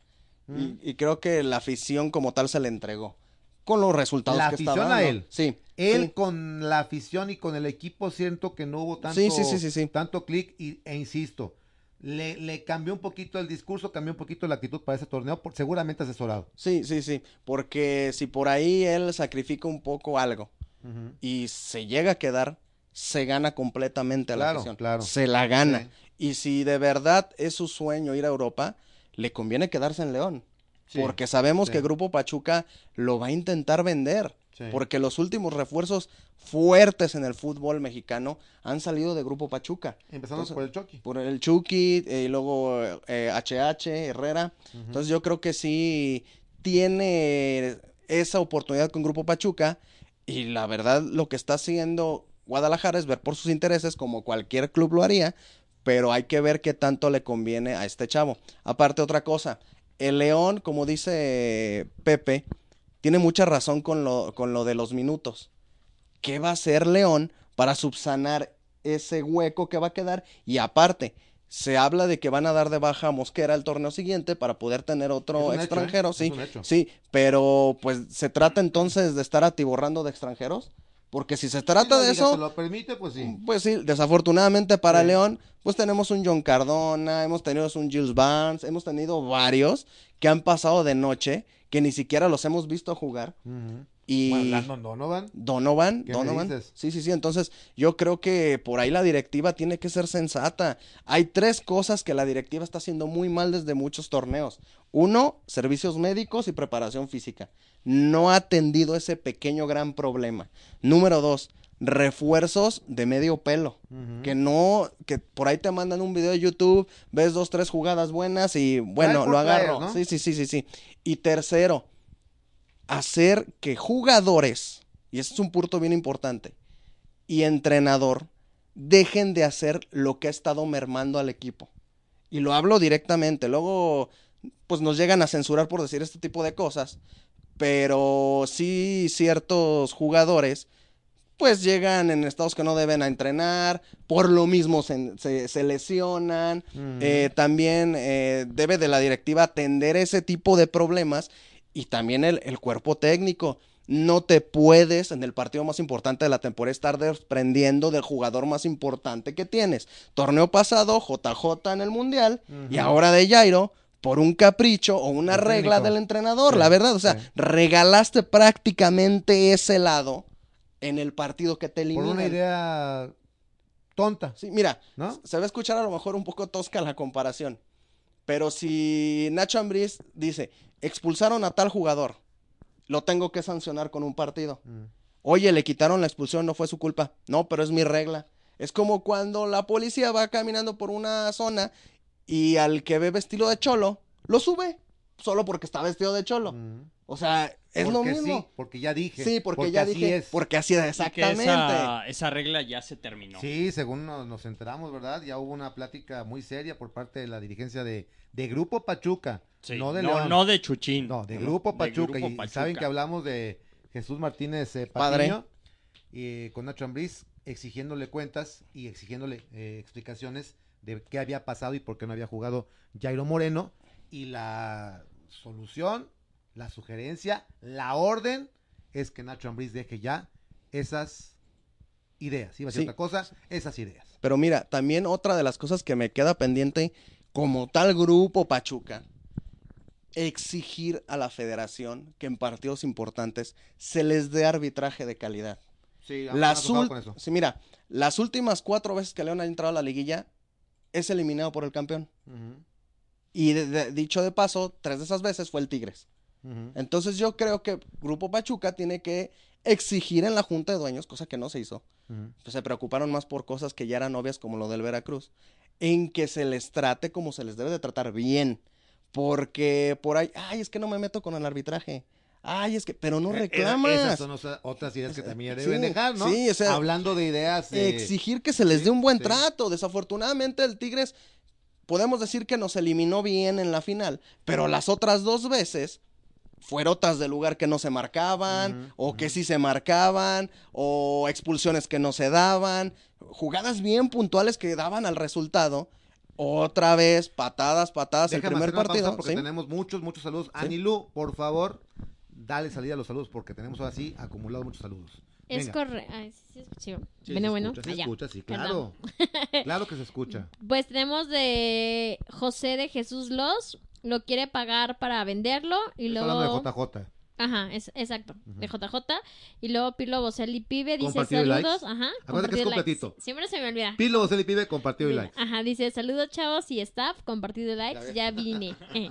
Mm. Y, y creo que la afición como tal se le entregó. Con los resultados La que está afición a dando. él. Sí. Él sí. con la afición y con el equipo siento que no hubo tanto, Sí, sí, sí, sí, sí. tanto clic y, e insisto, le, le cambió un poquito el discurso, cambió un poquito la actitud para ese torneo, por- seguramente asesorado. Sí, sí, sí. Porque si por ahí él sacrifica un poco algo y se llega a quedar, se gana completamente a la afición. claro. Se la gana. Y si de verdad es su sueño ir a Europa, le conviene quedarse en León. Sí, Porque sabemos sí. que Grupo Pachuca lo va a intentar vender. Sí. Porque los últimos refuerzos fuertes en el fútbol mexicano han salido de Grupo Pachuca. Entonces, por el Chucky. Por el Chucky eh, y luego eh, HH, Herrera. Entonces yo creo que sí tiene esa oportunidad con Grupo Pachuca. Y la verdad lo que está haciendo Guadalajara es ver por sus intereses como cualquier club lo haría. Pero hay que ver qué tanto le conviene a este chavo. Aparte otra cosa, el León, como dice Pepe, tiene mucha razón con lo, con lo de los minutos. ¿Qué va a hacer León para subsanar ese hueco que va a quedar? Y aparte, se habla de que van a dar de baja a Mosquera el torneo siguiente para poder tener otro hecho, ¿eh? extranjero, Es sí. Sí, pero pues se trata entonces de estar atiborrando de extranjeros, porque si se trata Si de eso, lo permite, pues sí. pues sí, desafortunadamente para Sí. León, pues tenemos un John Cardona, hemos tenido un Gilles Barnes, hemos tenido varios que han pasado de noche, que ni siquiera los hemos visto jugar. Y Bueno, Landon Donovan. Donovan, ¿Qué me Donovan. dices? Sí, sí, sí. Entonces, yo creo que por ahí la directiva tiene que ser sensata. Hay tres cosas que la directiva está haciendo muy mal desde muchos torneos. Uno, servicios médicos y preparación física. No ha atendido ese pequeño gran problema. Número dos, refuerzos de medio pelo. Que no, que por ahí te mandan un video de YouTube, ves dos, tres jugadas buenas y bueno, lo agarro. Sí, sí, sí, sí, sí. Y tercero, hacer que jugadores, y este es un punto bien importante, y entrenador dejen de hacer lo que ha estado mermando al equipo. Y lo hablo directamente. Luego, pues nos llegan a censurar por decir este tipo de cosas. Pero sí ciertos jugadores, pues llegan en estados que no deben a entrenar. Por lo mismo se, se- se lesionan. Eh, también eh, debe de la directiva atender ese tipo de problemas. Y también el, el cuerpo técnico. No te puedes en el partido más importante de la temporada estar desprendiendo del jugador más importante que tienes. Torneo pasado, JJ en el Mundial, y ahora de Jairo, por un capricho o una El regla técnico. del entrenador, Sí, la verdad. O sea, sí. regalaste prácticamente ese lado en el partido que te Por eliminan. una idea tonta, Sí, mira, ¿no? se va a escuchar a lo mejor un poco tosca la comparación. Pero si Nacho Ambriz dice, expulsaron a tal jugador, lo tengo que sancionar con un partido. Mm. Oye, le quitaron la expulsión, no fue su culpa. No, pero es mi regla. Es como cuando la policía va caminando por una zona y al que ve vestido de cholo, lo sube. solo porque está vestido de cholo. Mm. O sea, es lo mismo. Sí, porque ya dije. Sí, porque, ya así dije, es. porque así es exactamente. esa, esa regla ya se terminó. Sí, según nos, nos enteramos, ¿verdad? Ya hubo una plática muy seria por parte de la dirigencia de, de Grupo Pachuca, Sí, no de no, León. no de Chuchín. No, de Grupo Pachuca. Grupo y Pachuca. saben que hablamos de Jesús Martínez eh, Padre. Y con Nacho Ambriz exigiéndole cuentas y exigiéndole eh, explicaciones de qué había pasado y por qué no había jugado Jairo Moreno. Y la solución, la sugerencia, la orden es que Nacho Ambriz deje ya esas ideas. Iba a decir Sí. otra cosa, esas ideas. Pero mira, también otra de las cosas que me queda pendiente, como tal grupo Pachuca, exigir a la federación que en partidos importantes se les dé arbitraje de calidad. Sí, Las ul- con eso. sí, mira, las últimas cuatro veces que León ha entrado a la liguilla es eliminado por el campeón. Y de- de- dicho de paso, tres de esas veces fue el Tigres. Entonces yo creo que Grupo Pachuca tiene que exigir en la Junta de Dueños, cosa que no se hizo. Pues se preocuparon más por cosas que ya eran obvias como lo del Veracruz, en que se les trate como se les debe de tratar bien. Porque por ahí, ay, es que no me meto con el arbitraje. Ay, es que, pero no Eh, reclamas. Esas son otras ideas que también Sí, deben dejar, ¿no? sí, o sea, Hablando de ideas. eh, exigir que se les sí, dé un buen sí. trato. Desafortunadamente el Tigres, podemos decir que nos eliminó bien en la final, pero las otras dos veces fueron otras de lugar que no se marcaban, o que sí se marcaban, o expulsiones que no se daban, jugadas bien puntuales que daban al resultado. Otra vez, patadas, patadas, el primer hacer una pausa partido. Porque ¿sí? tenemos muchos, muchos saludos. Anilú, por favor, dale salida a los saludos porque tenemos ahora sí acumulado muchos saludos. Es correcto. Sí, sí, escuché. Sí, bueno, se bueno. escucha, se allá. escucha, sí, claro. claro que se escucha. Pues tenemos de José de Jesús Los. Lo quiere pagar para venderlo. Y Estoy luego. hablando de JJ. Ajá, es, exacto, Ujú. de JJ. Y luego Pirlo Boselli Pibe dice Compartido y saludos. likes. Ajá. Acuérdate que es compartido y likes. completito. Siempre se me olvida. Pilo Boceli Pibe, compartido y Mira, likes. Ajá, dice saludos chavos y staff, compartido y likes, ya vine. Eh.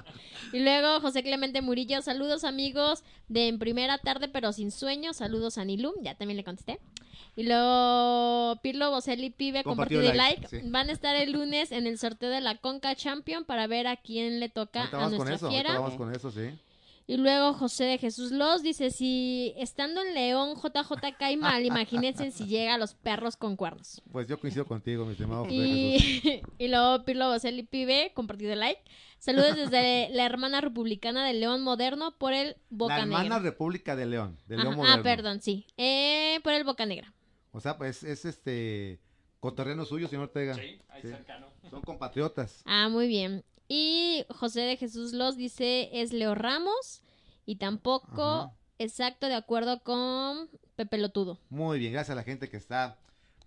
y luego José Clemente Murillo, saludos amigos de en primera tarde pero sin sueño, saludos a Nilum, ya también le contesté. Y luego Pirlo Boselli Pibe, Compartido compartido, y y like, like. sí. Van a estar el lunes en el sorteo de la Conca Champion para ver a quién le toca a vamos con nuestra eso, fiera. vamos con eso, sí. Y luego José de Jesús Los dice, si estando en León JJ cae mal, imagínense si llega a los perros con cuernos. Pues yo coincido contigo, mi estimado José Jesús. Y, y luego Pirlo Boselli Pibe, compartido like. Saludos desde la hermana republicana de León Moderno por el Boca La hermana Negra. República de León, de Ajá, León ah, Moderno. perdón, sí. Eh, por el Boca Negra. O sea, pues es este coterreno suyo, señor Ortega. Sí, ahí Sí. cercano. Son compatriotas. Ah, muy bien. Y José de Jesús Los dice, es Leo Ramos. Y tampoco Ajá. exacto de acuerdo con Pepe Lotudo. Muy bien, gracias a la gente que está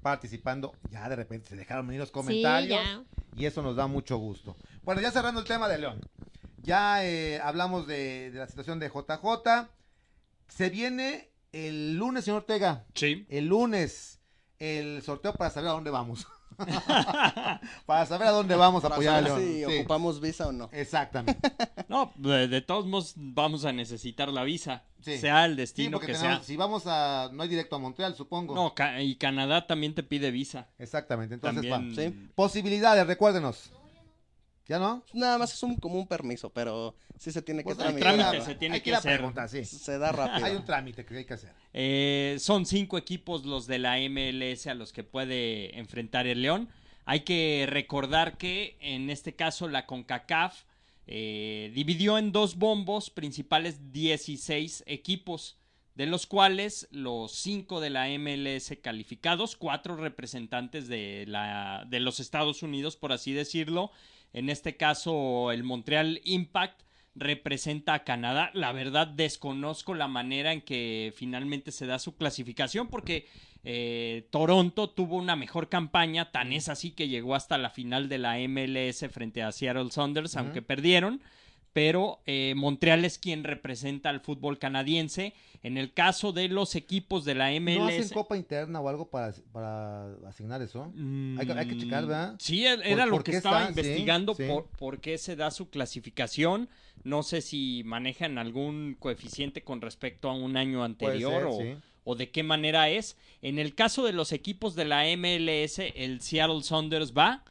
participando. Ya de repente se dejaron venir los Sí, comentarios. ya. y eso nos da mucho gusto. Bueno, ya cerrando el tema de León. Ya eh, hablamos de, de la situación de JJ. Se viene el lunes, señor Ortega. Sí. El lunes el sorteo para saber a dónde vamos. para saber a dónde vamos a Para apoyar a saber León. si Sí, ocupamos visa o no. Exactamente. No, de, de todos modos vamos a necesitar la visa, Sí. sea el destino que tenemos- sea. si vamos a no hay directo a Montreal, supongo. No, ca- y Canadá también te pide visa. Exactamente. Entonces, También. va. Sí. posibilidades, recuérdenos. ¿Ya no? Nada más es un, como un permiso, pero sí se tiene que Pues el tramitar. trámite se tiene hay que hacer. sí. Se da rápido. Hay un trámite que hay que hacer. Eh, son cinco equipos los de la MLS a los que puede enfrentar el León. Hay que recordar que en este caso la CONCACAF eh, dividió en dos bombos principales 16 equipos, de los cuales los cinco de la MLS calificados, cuatro representantes de, la, de los Estados Unidos, por así decirlo. En este caso, el Montreal Impact representa a Canadá. La verdad desconozco la manera en que finalmente se da su clasificación porque eh, Toronto tuvo una mejor campaña, tan es así que llegó hasta la final de la MLS frente a Seattle Saunders, aunque perdieron. Pero eh, Montreal es quien representa al fútbol canadiense. En el caso de los equipos de la MLS. ¿No hacen copa interna o algo para, para asignar eso? Hay que- hay que checar, ¿verdad? Sí, era ¿Por- lo por que estaba está? Sí, investigando sí. Por, por qué se da su clasificación. No sé si manejan algún coeficiente con respecto a un año anterior ser, o, sí. o de qué manera es. En el caso de los equipos de la MLS, el Seattle Saunders va,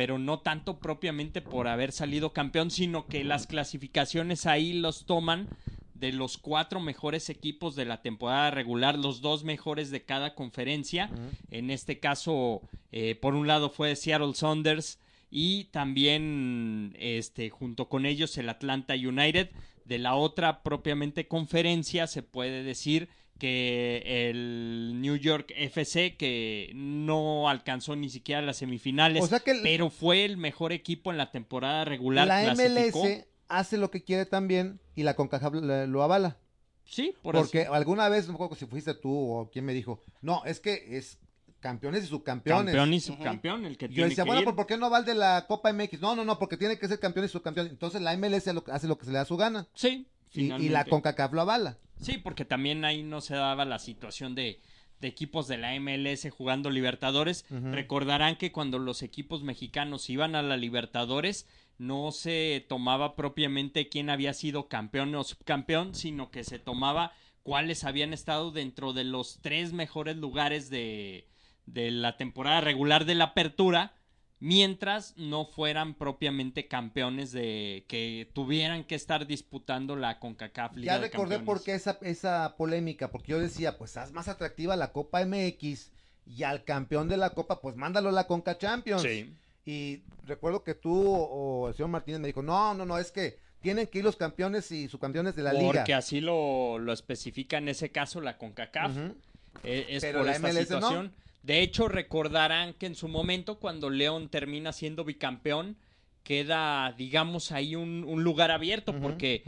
pero no tanto propiamente por haber salido campeón, sino que las clasificaciones ahí los toman de los cuatro mejores equipos de la temporada regular, los dos mejores de cada conferencia. En este caso, eh, por un lado fue Seattle Saunders y también este, junto con ellos el Atlanta United. De la otra propiamente conferencia se puede decir que el New York FC que no alcanzó ni siquiera las semifinales, O sea que el- pero fue el mejor equipo en la temporada regular. La clasificó. MLS hace lo que quiere también y la CONCACAF lo lo avala. Sí, por Porque eso. alguna vez, no me acuerdo si fuiste tú o quién me dijo, no, es que es campeones y subcampeones. Campeón y subcampeón, el que Yo tiene decía, que bueno, ir. ¿por, por qué no va el de la Copa MX? No, no, no, porque tiene que ser campeón y subcampeón. Entonces la MLS hace lo- que se le da su gana. Sí, Y, y la. CONCACAF lo avala. Sí, porque también ahí no se daba la situación de, de equipos de la MLS jugando Libertadores. Recordarán que cuando los equipos mexicanos iban a la Libertadores no se tomaba propiamente quién había sido campeón o subcampeón, sino que se tomaba cuáles habían estado dentro de los tres mejores lugares de, de la temporada regular de la apertura mientras no fueran propiamente campeones de que tuvieran que estar disputando la CONCACAF Liga Ya de recordé Campeones. por qué esa, esa polémica, porque yo decía, pues haz más atractiva la Copa MX y al campeón de la Copa, pues mándalo a la Conca Champions. Sí. Y recuerdo que tú o el señor Martínez me dijo, no, no, no, es que tienen que ir los campeones y subcampeones de la liga. Porque así lo, lo especifica en ese caso la CONCACAF. Ujú. Eh, es Pero por la esta MLS no. situación. De hecho, recordarán que en su momento, cuando León termina siendo bicampeón, queda, digamos, ahí un, un lugar abierto, porque.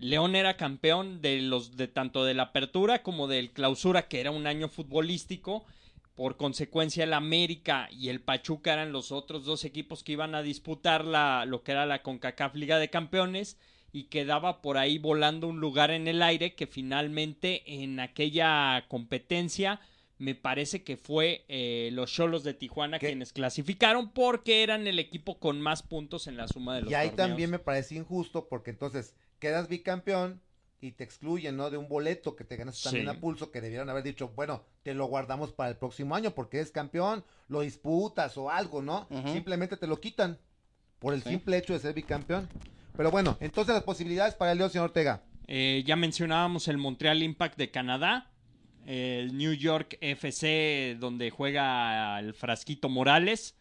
León era campeón de los de tanto de la apertura como del clausura, que era un año futbolístico. Por consecuencia, el América y el Pachuca eran los otros dos equipos que iban a disputar la, lo que era la CONCACAF Liga de Campeones y quedaba por ahí volando un lugar en el aire que finalmente en aquella competencia me parece que fue eh, los Cholos de Tijuana ¿Qué? quienes clasificaron porque eran el equipo con más puntos en la suma de los Y ahí torneos. también me parece injusto porque entonces quedas bicampeón y te excluyen, ¿no? De un boleto que te ganas también Sí. a pulso que debieron haber dicho, bueno, te lo guardamos para el próximo año porque es campeón, lo disputas o algo, ¿no? Simplemente te lo quitan por el Sí. simple hecho de ser bicampeón. Pero bueno, entonces las posibilidades para el León, señor Ortega. Eh, ya mencionábamos el Montreal Impact de Canadá, el New York FC donde juega el Frasquito Morales.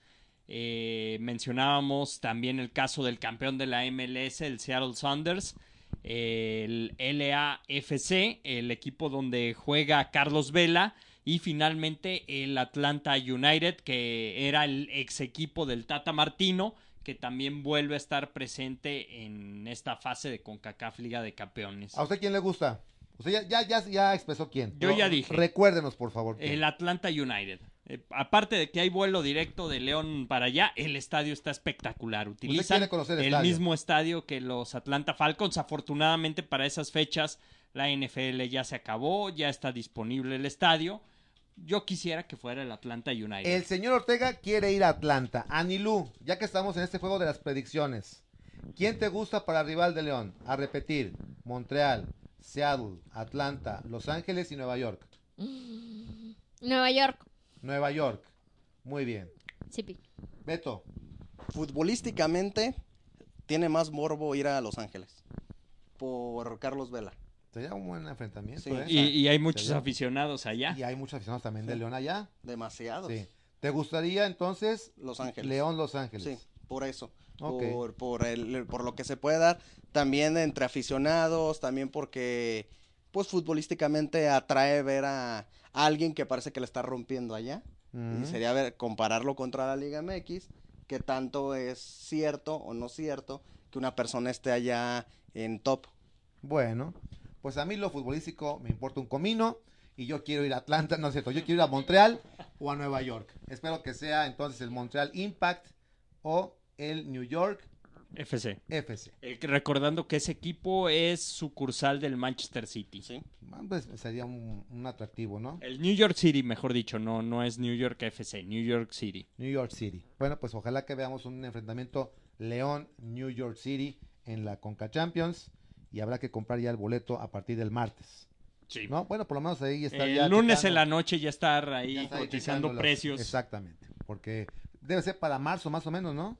Eh, mencionábamos también el caso del campeón de la MLS, el Seattle Saunders. El LAFC, el equipo donde juega Carlos Vela. Y finalmente el Atlanta United, que era el ex equipo del Tata Martino, que también vuelve a estar presente en esta fase de CONCACAF Liga de Campeones. ¿A usted quién le gusta? Usted ya, ya, ya, ya expresó quién. Yo ya dije. Recuérdenos, por favor. quién. El Atlanta United. Eh, aparte de que hay vuelo directo de León para allá, el estadio está espectacular. Utilizan quiere conocer el el estadio. mismo estadio que los Atlanta Falcons. Afortunadamente para esas fechas la NFL ya se acabó, ya está disponible el estadio. Yo quisiera que fuera el Atlanta United. El señor Ortega quiere ir a Atlanta. Anilú, ya que estamos en este juego de las predicciones. ¿Quién te gusta para rival de León? A repetir, Montreal, Seattle, Atlanta, Los Ángeles y Nueva York. Nueva York. Nueva York. Muy bien. Sí, pi. Beto, Futbolísticamente, tiene más morbo ir a Los Ángeles. Por Carlos Vela. sería un buen enfrentamiento. Sí. ¿eh? y, y hay muchos Sería- aficionados allá. Y hay muchos aficionados también de León allá. Demasiados. Sí. ¿Te gustaría entonces Los Ángeles. León Los Ángeles? Sí, por eso. Por, por, el, por lo que se puede dar. También entre aficionados, también porque, pues futbolísticamente atrae ver a, a alguien que parece que le está rompiendo allá. Y sería ver, compararlo contra la Liga MX, que tanto es cierto o no cierto que una persona esté allá en top. Bueno, pues a mí lo futbolístico me importa un comino y yo quiero ir a Atlanta, no es cierto, yo quiero ir a Montreal o a Nueva York. Espero que sea entonces el Montreal Impact o el New York FC. FC. Eh, recordando que ese equipo es sucursal del Manchester City. ¿sí? Ah, Pues sería un, un atractivo, ¿no? El New York City, mejor dicho, no, no es New York FC, New York City. New York City. Bueno, pues ojalá que veamos un enfrentamiento León-New York City en la Conca Champions y habrá que comprar ya el boleto a partir del martes. Sí. ¿No? Bueno, por lo menos ahí está El ya lunes en la noche ya estar ahí Ya está ahí cotizando precios. Exactamente, porque debe ser para marzo más o menos, ¿no?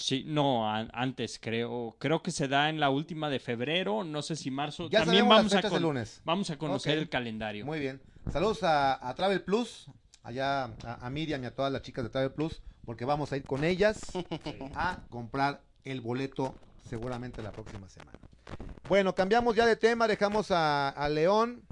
Sí, no, antes creo. Creo que se da en la última de febrero, no sé si marzo. Ya También vamos las a, el lunes. vamos a conocer el calendario. Muy bien. Saludos a, a Travel Plus, allá a, a Miriam y a todas las chicas de Travel Plus, porque vamos a ir con ellas a comprar el boleto seguramente la próxima semana. Bueno, cambiamos ya de tema, dejamos a, a León.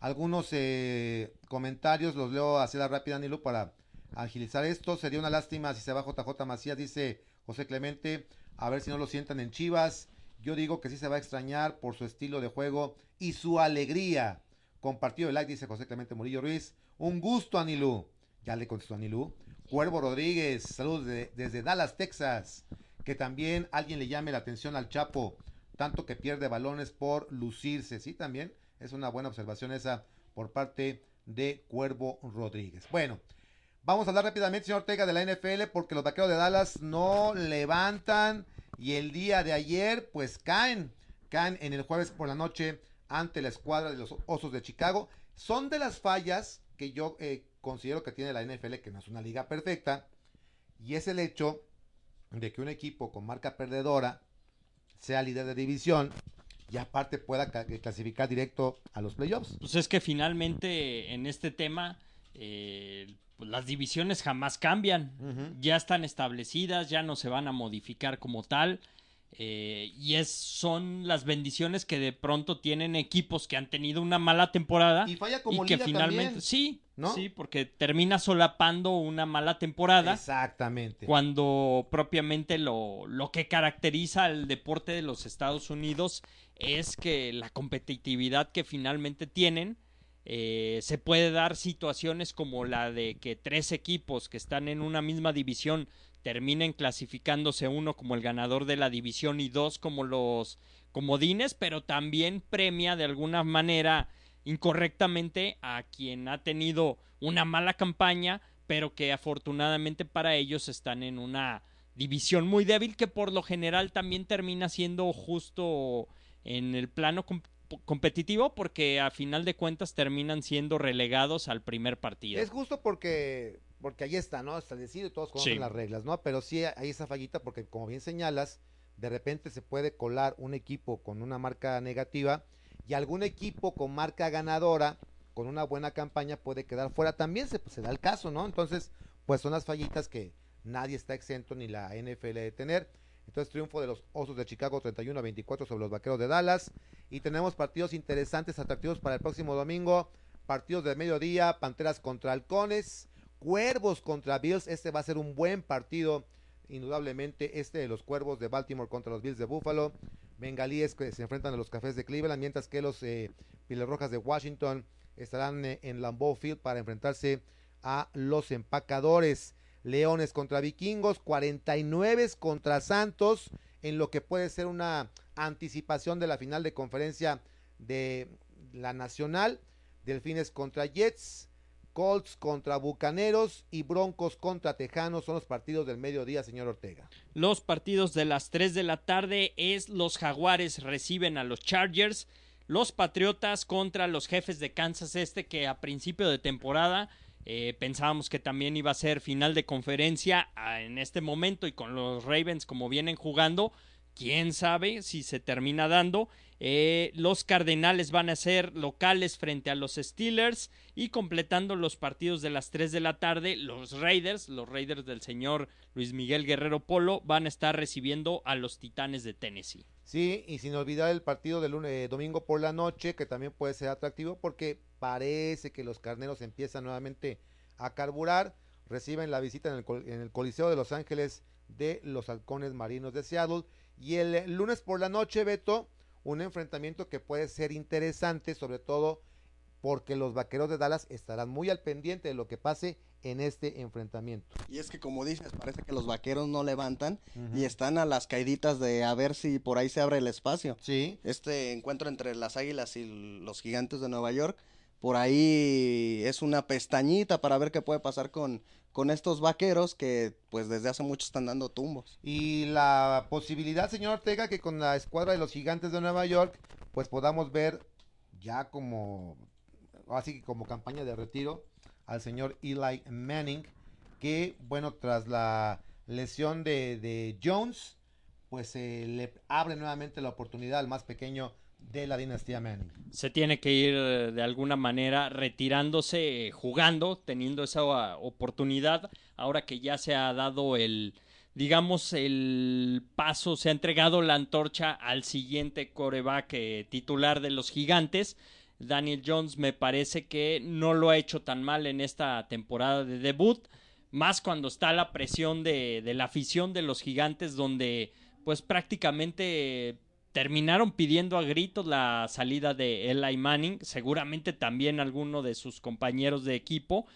Algunos eh, comentarios los leo así la rápida, Nilo, para agilizar esto. Sería una lástima si se va JJ Macías, dice José Clemente. A ver si no lo sientan en Chivas. Yo digo que sí se va a extrañar por su estilo de juego y su alegría. Compartido el like, dice José Clemente Murillo Ruiz. Un gusto, Anilú. Ya le contestó Anilú. Cuervo Rodríguez, saludos de- desde Dallas, Texas. Que también alguien le llame la atención al Chapo, tanto que pierde balones por lucirse. Sí, también es una buena observación esa por parte de Cuervo Rodríguez. Bueno, vamos a hablar rápidamente, señor Ortega, de la NFL, porque los vaqueros de Dallas no levantan y el día de ayer, pues caen, caen en el jueves por la noche ante la escuadra de los Osos de Chicago. Son de las fallas que yo eh, considero que tiene la NFL, que no es una liga perfecta, y es el hecho de que un equipo con marca perdedora sea líder de división y aparte pueda ca- clasificar directo a los playoffs. Pues es que finalmente en este tema eh, pues las divisiones jamás cambian. Ya están establecidas, ya no se van a modificar como tal. eh, y es, son las bendiciones que de pronto tienen equipos que han tenido una mala temporada Y falla como y que finalmente también. sí, ¿no? sí, porque termina solapando una mala temporada Exactamente. cuando propiamente lo, lo que caracteriza al deporte de los Estados Unidos es que la competitividad que finalmente tienen eh, se puede dar situaciones como la de que tres equipos que están en una misma división terminen clasificándose uno como el ganador de la división y dos como los comodines, pero también premia de alguna manera incorrectamente a quien ha tenido una mala campaña, pero que afortunadamente para ellos están en una división muy débil que por lo general también termina siendo justo en el plano competitivo porque a final de cuentas terminan siendo relegados al primer partido. Es justo porque porque ahí está, ¿no? Establecido y todos conocen Sí. las reglas, ¿no? Pero sí hay esa fallita porque como bien señalas, de repente se puede colar un equipo con una marca negativa y algún equipo con marca ganadora con una buena campaña puede quedar fuera también, se, pues, se da el caso, ¿no? Entonces, pues son las fallitas que nadie está exento ni la NFL de tener. Entonces, triunfo de los Osos de Chicago 31 a 24 sobre los Vaqueros de Dallas. Y tenemos partidos interesantes, atractivos para el próximo domingo. Partidos de mediodía, Panteras contra Halcones, Cuervos contra Bills. Este va a ser un buen partido, indudablemente. Este de los Cuervos de Baltimore contra los Bills de Buffalo. Bengalíes que se enfrentan a los Cafés de Cleveland, mientras que los eh, de Washington estarán eh, en Lambeau Field para enfrentarse a los empacadores. Leones contra Vikingos, 49 contra Santos, en lo que puede ser una anticipación de la final de conferencia de la Nacional. Delfines contra Jets, Colts contra Bucaneros y Broncos contra Tejanos son los partidos del mediodía, señor Ortega. Los partidos de las 3 de la tarde es los Jaguares reciben a los Chargers, los Patriotas contra los jefes de Kansas Este que a principio de temporada eh, pensábamos que también iba a ser final de conferencia ah, en este momento y con los Ravens como vienen jugando, quién sabe si se termina dando. Eh, los Cardenales van a ser locales frente a los Steelers y completando los partidos de las 3 de la tarde, los Raiders, los Raiders del señor Luis Miguel Guerrero Polo, van a estar recibiendo a los Titanes de Tennessee. Sí, y sin olvidar el partido del eh, domingo por la noche, que también puede ser atractivo porque parece que los carneros empiezan nuevamente a carburar. Reciben la visita en el, en el Coliseo de Los Ángeles de los Halcones Marinos de Seattle. Y el lunes por la noche, Beto, un enfrentamiento que puede ser interesante, sobre todo porque los vaqueros de Dallas estarán muy al pendiente de lo que pase en este enfrentamiento. Y es que como dices, parece que los vaqueros no levantan y están a las caiditas de a ver si por ahí se abre el espacio. Sí, Este encuentro entre las Águilas y los Gigantes de Nueva York, por ahí es una pestañita para ver qué puede pasar con, con estos vaqueros que pues desde hace mucho están dando tumbos. Y la posibilidad, señor Ortega, que con la escuadra de los gigantes de Nueva York, pues podamos ver ya como, así como campaña de retiro, al señor Eli Manning, que, bueno, tras la lesión de, de Jones, pues se le abre nuevamente la oportunidad al más pequeño de la dinastía Manning. Se tiene que ir eh, de alguna manera retirándose, eh, jugando, teniendo esa uh, oportunidad, ahora que ya se ha dado el, digamos, el paso, se ha entregado la antorcha al siguiente coreback eh, titular de los gigantes. Daniel Jones me parece que no lo ha hecho tan mal en esta temporada de debut, más cuando está la presión de, de la afición de los gigantes, donde pues prácticamente terminaron pidiendo a gritos la salida de Eli Manning, seguramente también alguno de sus compañeros de equipo.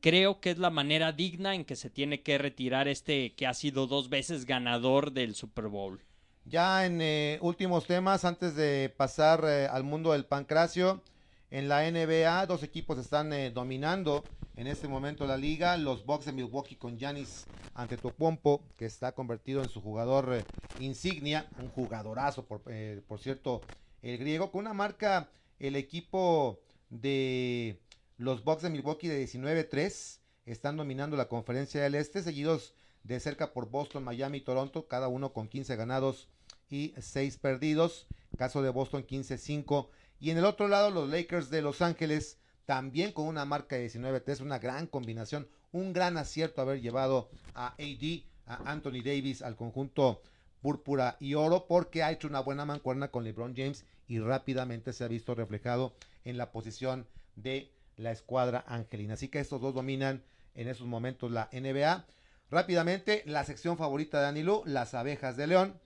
Creo que es la manera digna en que se tiene que retirar este que ha sido dos veces ganador del Super Bowl. Ya en eh, últimos temas, antes de pasar eh, al mundo del pancracio, en la NBA dos equipos están eh, dominando en este momento la liga. Los Bucks de Milwaukee con Giannis Antetokounmpo, que está convertido en su jugador eh, insignia, un jugadorazo, por, eh, por cierto, el griego, con una marca, el equipo de los Bucks de Milwaukee de 19-3, están dominando la conferencia del Este, seguidos de cerca por Boston, Miami y Toronto, cada uno con 15 ganados y 6 perdidos. Caso de Boston 15-5. Y en el otro lado, los Lakers de Los Ángeles, también con una marca de 19-3, una gran combinación, un gran acierto haber llevado a AD, a Anthony Davis, al conjunto púrpura y oro, porque ha hecho una buena mancuerna con LeBron James y rápidamente se ha visto reflejado en la posición de la escuadra angelina. Así que estos dos dominan en esos momentos la NBA. Rápidamente, la sección favorita de Anilú, las abejas de León.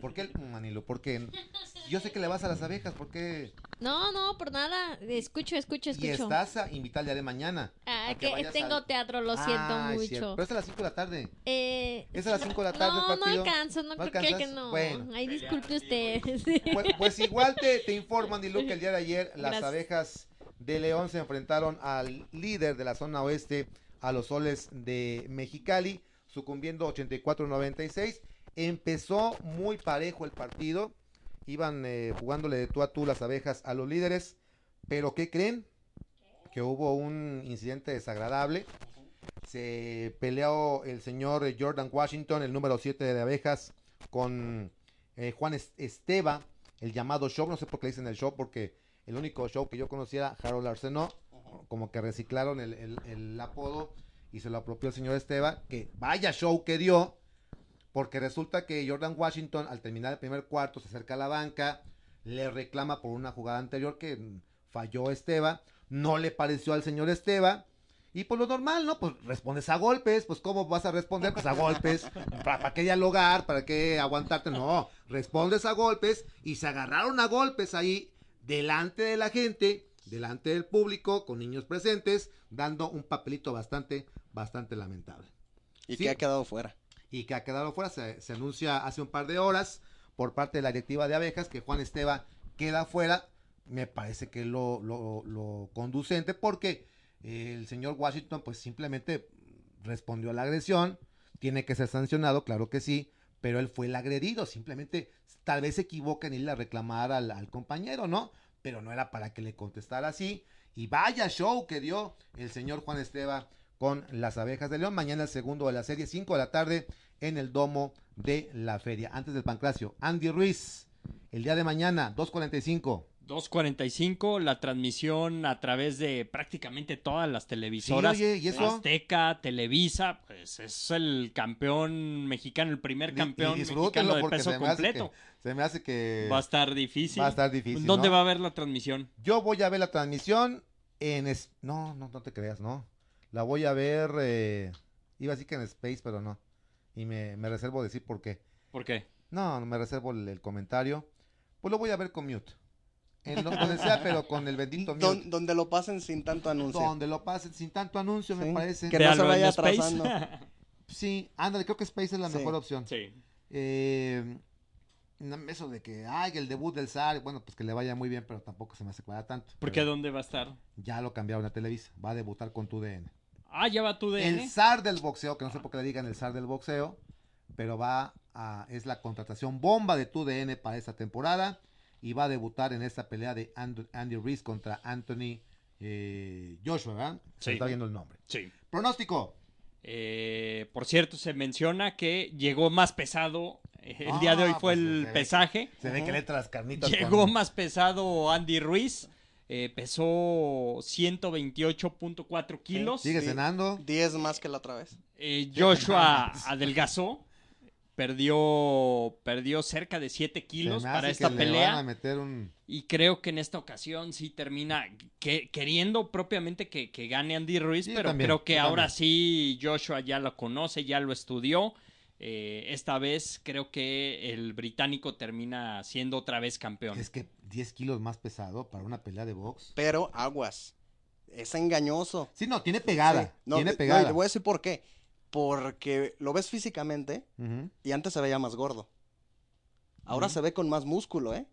¿Por qué, Manilo? Porque yo sé que le vas a las abejas, ¿por qué? No, no, por nada. Escucho, escucho, escucho. Y estás a invitar de mañana. Ah, que, tengo teatro, lo siento mucho. Pero es a las 5 de la tarde. Eh, es a las 5 de la tarde. No, no alcanzo, no, creo que, no. Bueno. Ay, disculpe usted. Pues, pues, igual te, te informo, Andy que el día de ayer las abejas de León se enfrentaron al líder de la zona oeste, a los soles de Mexicali, sucumbiendo 84-96 Empezó muy parejo el partido. Iban eh, jugándole de tú a tú las abejas a los líderes. Pero ¿qué creen? Que hubo un incidente desagradable. Se peleó el señor Jordan Washington, el número 7 de abejas, con eh, Juan Esteba, el llamado show. No sé por qué le dicen el show, porque el único show que yo conocía Harold Arsenal. Como que reciclaron el, el apodo y se lo apropió el señor Esteba. Que vaya show que dio porque resulta que Jordan Washington al terminar el primer cuarto se acerca a la banca, le reclama por una jugada anterior que falló Esteba, no le pareció al señor Esteba, y por lo normal, ¿no? Pues respondes a golpes, pues ¿cómo vas a responder? Pues a golpes, ¿para, qué dialogar? ¿Para qué aguantarte? No, respondes a golpes y se agarraron a golpes ahí delante de la gente, delante del público, con niños presentes, dando un papelito bastante, bastante lamentable. Y que ha quedado fuera y que ha quedado fuera. Se, anuncia hace un par de horas por parte de la directiva de abejas que Juan Esteba queda fuera. Me parece que lo, lo, lo conducente porque el señor Washington pues simplemente respondió a la agresión. Tiene que ser sancionado, claro que sí, pero él fue el agredido. Simplemente tal vez se equivoca en ir a reclamar al, al compañero, ¿no? Pero no era para que le contestara así. Y vaya show que dio el señor Juan Esteba con las abejas de León. Mañana el segundo de la serie, 5 de la tarde, en el domo de la feria. Antes del Pancracio, Andy Ruiz, el día de mañana, 2.45. 2.45, la transmisión a través de prácticamente todas las televisoras. ¿y eso? Azteca, Televisa, pues es el campeón mexicano, el primer campeón mexicano de peso completo. se me hace que... Va a estar difícil. Va a estar difícil, ¿Dónde va a ver la transmisión? Yo voy a ver la transmisión en... No, no, no te creas, no. La voy a ver, eh, iba a decir que en Space, pero no. Y me, me reservo decir por qué. ¿Por qué? No, me reservo el, comentario. Pues lo voy a ver con mute. En donde sea, pero con el bendito mute. donde lo pasen sin tanto anuncio. Donde lo pasen sin tanto anuncio, me parece. Que no se vaya atrasando. sí, ándale, creo que Space es la mejor opción. Sí. Eh, eso de que, ay, el debut del SAR, bueno, pues que le vaya muy bien, pero tampoco se me hace cuadrar tanto. ¿Por qué dónde va a estar? Ya lo cambiaron a Televisa, va a debutar con tu DN. Ah, ya va tu DN. El zar del boxeo, que no sé por qué le digan el zar del boxeo, pero va a, es la contratación bomba de tu DN para esta temporada y va a debutar en esta pelea de Andy, Reese contra Anthony eh, Joshua, ¿verdad? Sí. está viendo el nombre. Sí. Pronóstico. Eh, por cierto, se menciona que llegó más pesado. eh, El día de hoy Ah, fue pues, el se ve- pesaje. Se ve que le entra las carnitas. Llegó con- más pesado Andy Ruiz. Eh, pesó 128.4 kilos. Sigue Sí. cenando. 10 más que la otra vez. Eh, Joshua adelgazó. Perdió, perdió cerca de 7 Se kilos para esta que le pelea. van a meter un... Y creo que en esta ocasión sí termina que- queriendo propiamente que, que gane Andy Ruiz, Sí, pero también, creo que ahora también. sí Joshua ya lo conoce, ya lo estudió. Eh, esta vez creo que el británico termina siendo otra vez campeón. Es que 10 kilos más pesado para una pelea de box. Pero aguas. Es engañoso. Sí, no, tiene pegada. Sí. No, tiene no, y pegada. le voy a decir por qué. Porque lo ves físicamente y antes se veía más gordo. Ahora se ve con más músculo, ¿eh?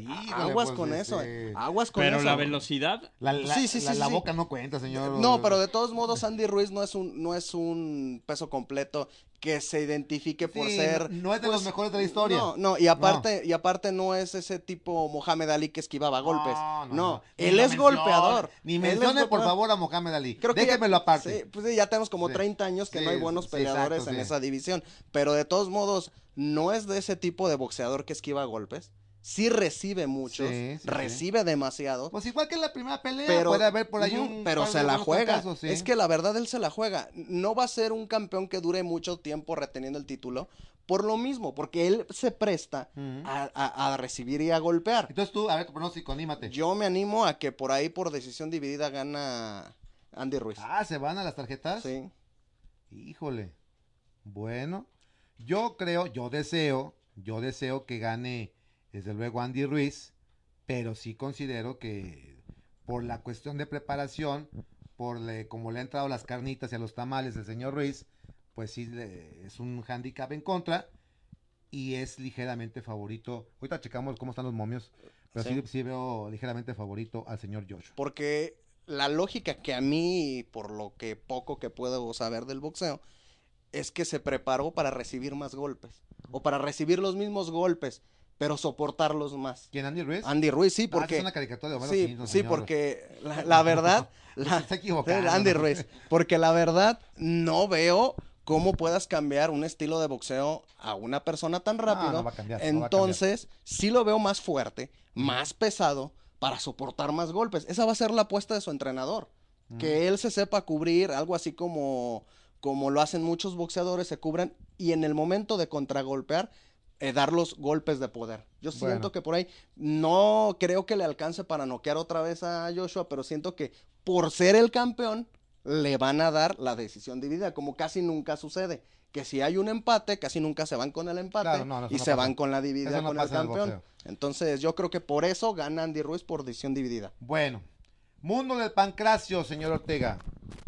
Híjole, aguas pues, con eso, ¿eh? Aguas con pero eso. la velocidad, La, la- Sí, sí, sí, la- la sí. boca no cuenta, señor. No, pero de todos modos Andy Ruiz no es un no es un peso completo que se identifique por Sí, ser no- no es de pues, los mejores de la historia. No, no, y aparte y aparte no es ese tipo Mohamed Ali que esquivaba golpes. No, él es mencione, golpeador. Ni mencione, por favor, a Mohamed Ali. Creo que ya- Déjemelo aparte. Sí, pues sí, ya tenemos como Sí. 30 años que Sí, no hay buenos sí, peleadores exacto, en sí. esa división. Pero de todos modos, no es de ese tipo de boxeador que esquiva golpes. Sí recibe muchos, Sí, sí, recibe demasiado. Pues igual que en la primera pelea, pero puede haber por ahí un. pero se la juega. Es que la verdad él se la juega. No va a ser un campeón que dure mucho tiempo reteniendo el título. Por lo mismo, porque él se presta Ujú. a, a- a recibir y a golpear. Entonces tú, a ver tu pronóstico, anímate. Yo me animo a que por ahí, por decisión dividida, gana Andy Ruiz. Ah, ¿se van a las tarjetas? Sí. Híjole. Bueno, yo creo, yo deseo, yo deseo que gane, desde luego, Andy Ruiz, pero sí considero que por la cuestión de preparación, por le, como le han entrado las carnitas y a los tamales del señor Ruiz, pues sí le- es un handicap en contra y es ligeramente favorito. Ahorita checamos cómo están los momios, pero sí, Sí. sí veo ligeramente favorito al señor Joshua. Porque la lógica que a mí, por lo que poco que puedo saber del boxeo, es que se preparó para recibir más golpes. O para recibir los mismos golpes, pero soportarlos más. ¿Quién, Andy Ruiz? Andy Ruiz, sí, Ah, porque... es una caricatura de Homero Sí, Simpson, sí, señor. porque la, la verdad... la- está equivocando, Andy. Ruiz. Porque la verdad, no veo cómo puedas cambiar un estilo de boxeo a una persona tan rápido. no va a cambiar, no va a Entonces, sí lo veo más fuerte, más pesado, para soportar más golpes. Esa va a ser la apuesta de su entrenador. Que él se sepa cubrir, algo así como, como lo hacen muchos boxeadores, se cubren y en el momento de contragolpear, eh, dar los golpes de poder. Yo siento Bueno. que por ahí no creo que le alcance para noquear otra vez a Joshua, pero siento que por ser el campeón le van a dar la decisión dividida, como casi nunca sucede. Que si hay un empate, casi nunca se van con el empate Claro, no, eso y no se pasa. van con la dividida Eso con el campeón. Entonces yo creo que por eso gana Andy Ruiz por decisión dividida. Bueno, mundo del pancracio, señor Ortega.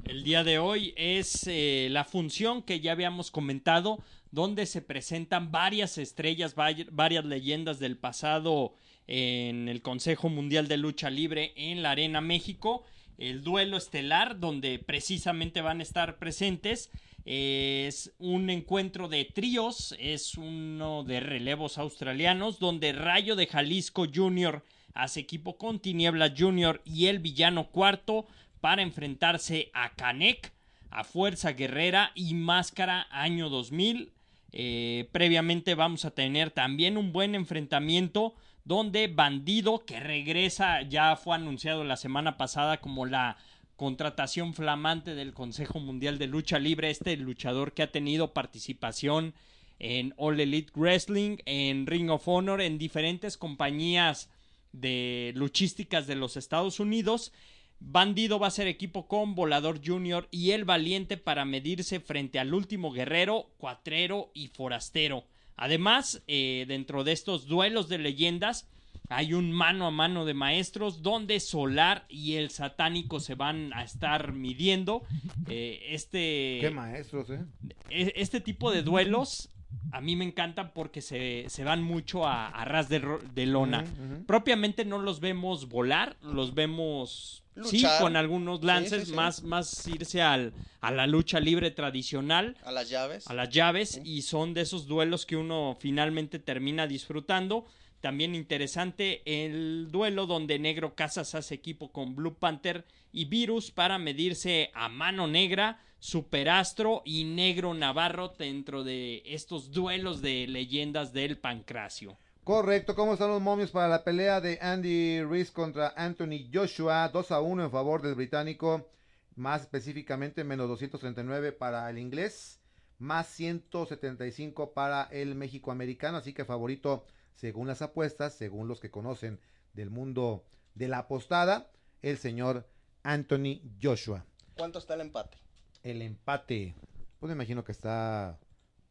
El día de hoy es eh, la función que ya habíamos comentado, donde se presentan varias estrellas, varias leyendas del pasado en el Consejo Mundial de Lucha Libre en la Arena México. El duelo estelar, donde precisamente van a estar presentes. Es un encuentro de tríos, es uno de relevos australianos, donde Rayo de Jalisco Jr. hace equipo con Tiniebla Jr. y el villano cuarto para enfrentarse a Canek, a Fuerza Guerrera y Máscara Año 2000. Eh, previamente vamos a tener también un buen enfrentamiento donde Bandido, que regresa, ya fue anunciado la semana pasada como la contratación flamante del Consejo Mundial de Lucha Libre, este luchador que ha tenido participación en All Elite Wrestling, en Ring of Honor, en diferentes compañías de luchísticas de los Estados Unidos. Bandido va a ser equipo con Volador Jr. y El Valiente para medirse frente al último guerrero, cuatrero y forastero. Además, eh, dentro de estos duelos de leyendas, hay un mano a mano de maestros donde Solar y el Satánico se van a estar midiendo. Eh, este, Qué maestros, ¿eh? e- este tipo de duelos a mí me encantan porque se, se van mucho a, a ras de, lona. Propiamente no los vemos volar, los vemos sí con algunos lances, Sí, sí, sí. Más, más irse al, a la lucha libre tradicional, A las llaves. a las llaves, y son de esos duelos que uno finalmente termina disfrutando. También interesante el duelo donde Negro Casas hace equipo con Blue Panther y Virus para medirse a mano negra. Superastro y Negro Navarro dentro de estos duelos de leyendas del Pancracio. Correcto, ¿cómo están los momios para la pelea de Andy Ruiz contra Anthony Joshua? 2 a 1 en favor del británico, más específicamente menos 239 para el inglés, más 175 para el México-americano, así que favorito según las apuestas, según los que conocen del mundo de la apostada, el señor Anthony Joshua. ¿Cuánto está el empate? El empate, pues me imagino que está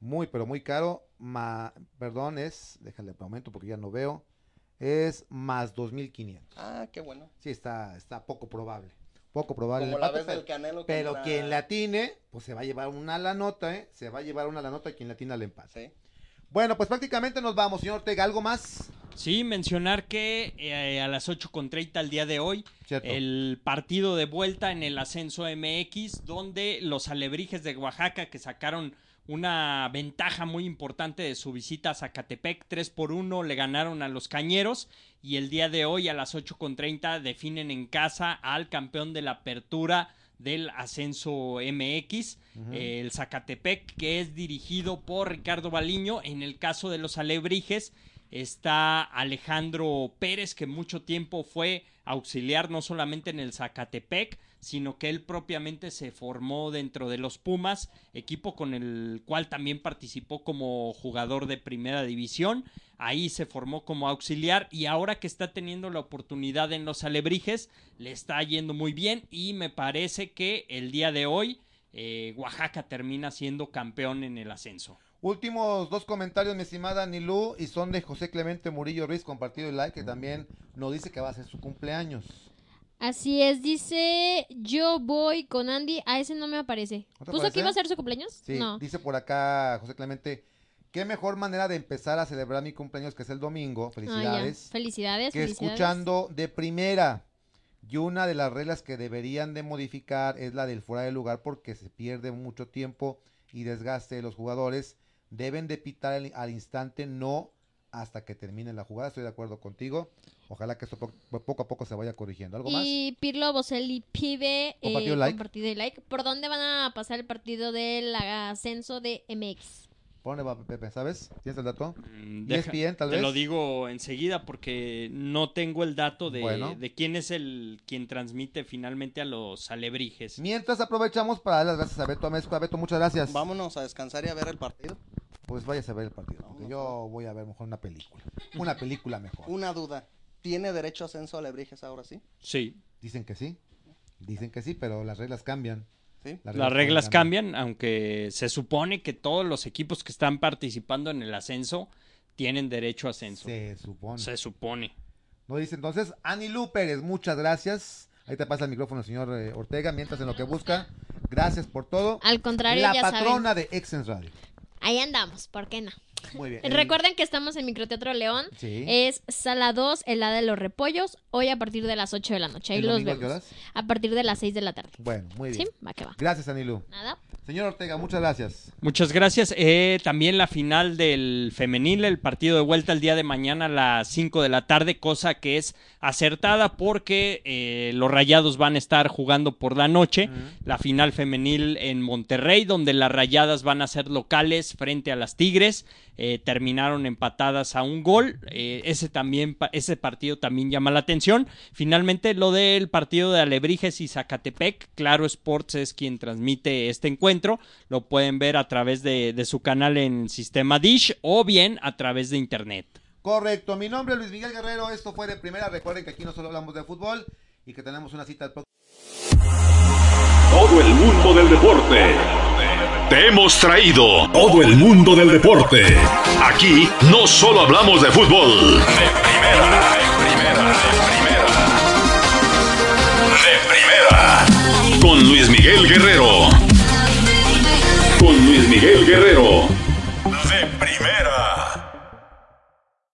muy, pero muy caro. Ma, perdón, es, déjale un momento porque ya no veo, es más 2500. Ah, qué bueno. Sí, está, está poco probable. Poco probable. Como la vez del pero- Canelo pero contra- quien la atine, pues se va a llevar una la nota, ¿eh? Se va a llevar una la nota quien la atine al empate. Sí. Bueno, pues prácticamente nos vamos, señor Ortega. ¿Algo más? Sí, mencionar que eh, a las 8.30 el día de hoy, Cierto. el partido de vuelta en el ascenso MX, donde los alebrijes de Oaxaca que sacaron una ventaja muy importante de su visita a Zacatepec, 3 por 1 le ganaron a los Cañeros y el día de hoy a las 8.30 definen en casa al campeón de la apertura del ascenso MX, eh, el Zacatepec, que es dirigido por Ricardo Baliño. En el caso de los alebrijes, está Alejandro Pérez, que mucho tiempo fue auxiliar no solamente en el Zacatepec, sino que él propiamente se formó dentro de los Pumas, equipo con el cual también participó como jugador de primera división. Ahí se formó como auxiliar y ahora que está teniendo la oportunidad en los Alebrijes, le está yendo muy bien y me parece que el día de hoy eh, Oaxaca termina siendo campeón en el ascenso. Últimos dos comentarios, mi estimada Nilú, y son de José Clemente Murillo Ruiz, compartido y like, que también nos dice que va a ser su cumpleaños. Así es, dice yo voy con Andy. A ese no me aparece. ¿No te ¿Puso que iba a ser su cumpleaños? Sí, No. dice por acá José Clemente, qué mejor manera de empezar a celebrar mi cumpleaños que es el domingo, Ah, felicidades, Felicidades, que felicidades. escuchando de primera. Y una de las reglas que deberían de modificar es la del fuera de lugar porque se pierde mucho tiempo y desgaste de los jugadores. Deben de pitar al, al instante, no hasta que termine la jugada. Estoy de acuerdo contigo. Ojalá que esto po- poco a poco se vaya corrigiendo. ¿Algo más? Y Pirlo Boselli Pibe Compartido eh, like. compartido y like. ¿Por dónde van a pasar el partido del ascenso de MX? ¿Por dónde va Pepe? ¿Sabes? ¿Tienes el dato? Mm, ESPN, tal te vez. lo digo enseguida porque no tengo el dato de, Bueno. de quién es el quien transmite finalmente a los alebrijes. Mientras aprovechamos para dar las gracias a Beto Amezcua. Beto, muchas gracias. Vámonos a descansar y a ver el partido. Pues vayas a ver el partido. Porque yo voy a ver mejor una película. Una película mejor. Una duda. ¿Tiene derecho a ascenso a Alebrijes ahora sí? Sí, Dicen que sí. Dicen que sí, pero las reglas cambian. ¿Sí? Las las reglas cambian, aunque se supone que todos los equipos que están participando en el ascenso tienen derecho a ascenso. Se supone. Se supone. No dice entonces, Ani Lu Pérez, muchas gracias. Ahí te pasa el micrófono, señor eh, Ortega, mientras en lo que busca. Gracias por todo. Al contrario, La ya patrona saben. de Exens Radio. Ahí andamos, ¿por qué no? Muy bien. Recuerden que estamos en Microteatro León. Sí. Es Sala 2, el de los repollos, hoy a partir de las 8 de la noche. Ahí ¿El los a vemos. horas? A partir de las 6 de la tarde. Bueno, muy ¿Sí? bien. Va que va. Gracias, Anilu. Nada. Señor Ortega, muchas gracias. Muchas gracias. Eh, también la final del femenil, el partido de vuelta el día de mañana a las 5 de la tarde, cosa que es acertada porque eh, los rayados van a estar jugando por la noche. La final femenil en Monterrey, donde las rayadas van a ser locales frente a las Tigres. Eh, terminaron empatadas a un gol. Eh, ese también, pa- ese partido también llama la atención. Finalmente, lo del partido de Alebrijes y Zacatepec. Claro Sports es quien transmite este encuentro. Lo pueden ver a través de, de su canal en Sistema Dish o bien a través de internet. Correcto, mi nombre es Luis Miguel Guerrero, esto fue de primera, recuerden que aquí no solo hablamos de fútbol y que tenemos una cita próximo. Todo el mundo del deporte. Te hemos traído todo el mundo del deporte. Aquí no solo hablamos de fútbol. De primera, de primera, de primera. De primera. Con Luis Miguel Guerrero. Con Luis Miguel Guerrero. De primera.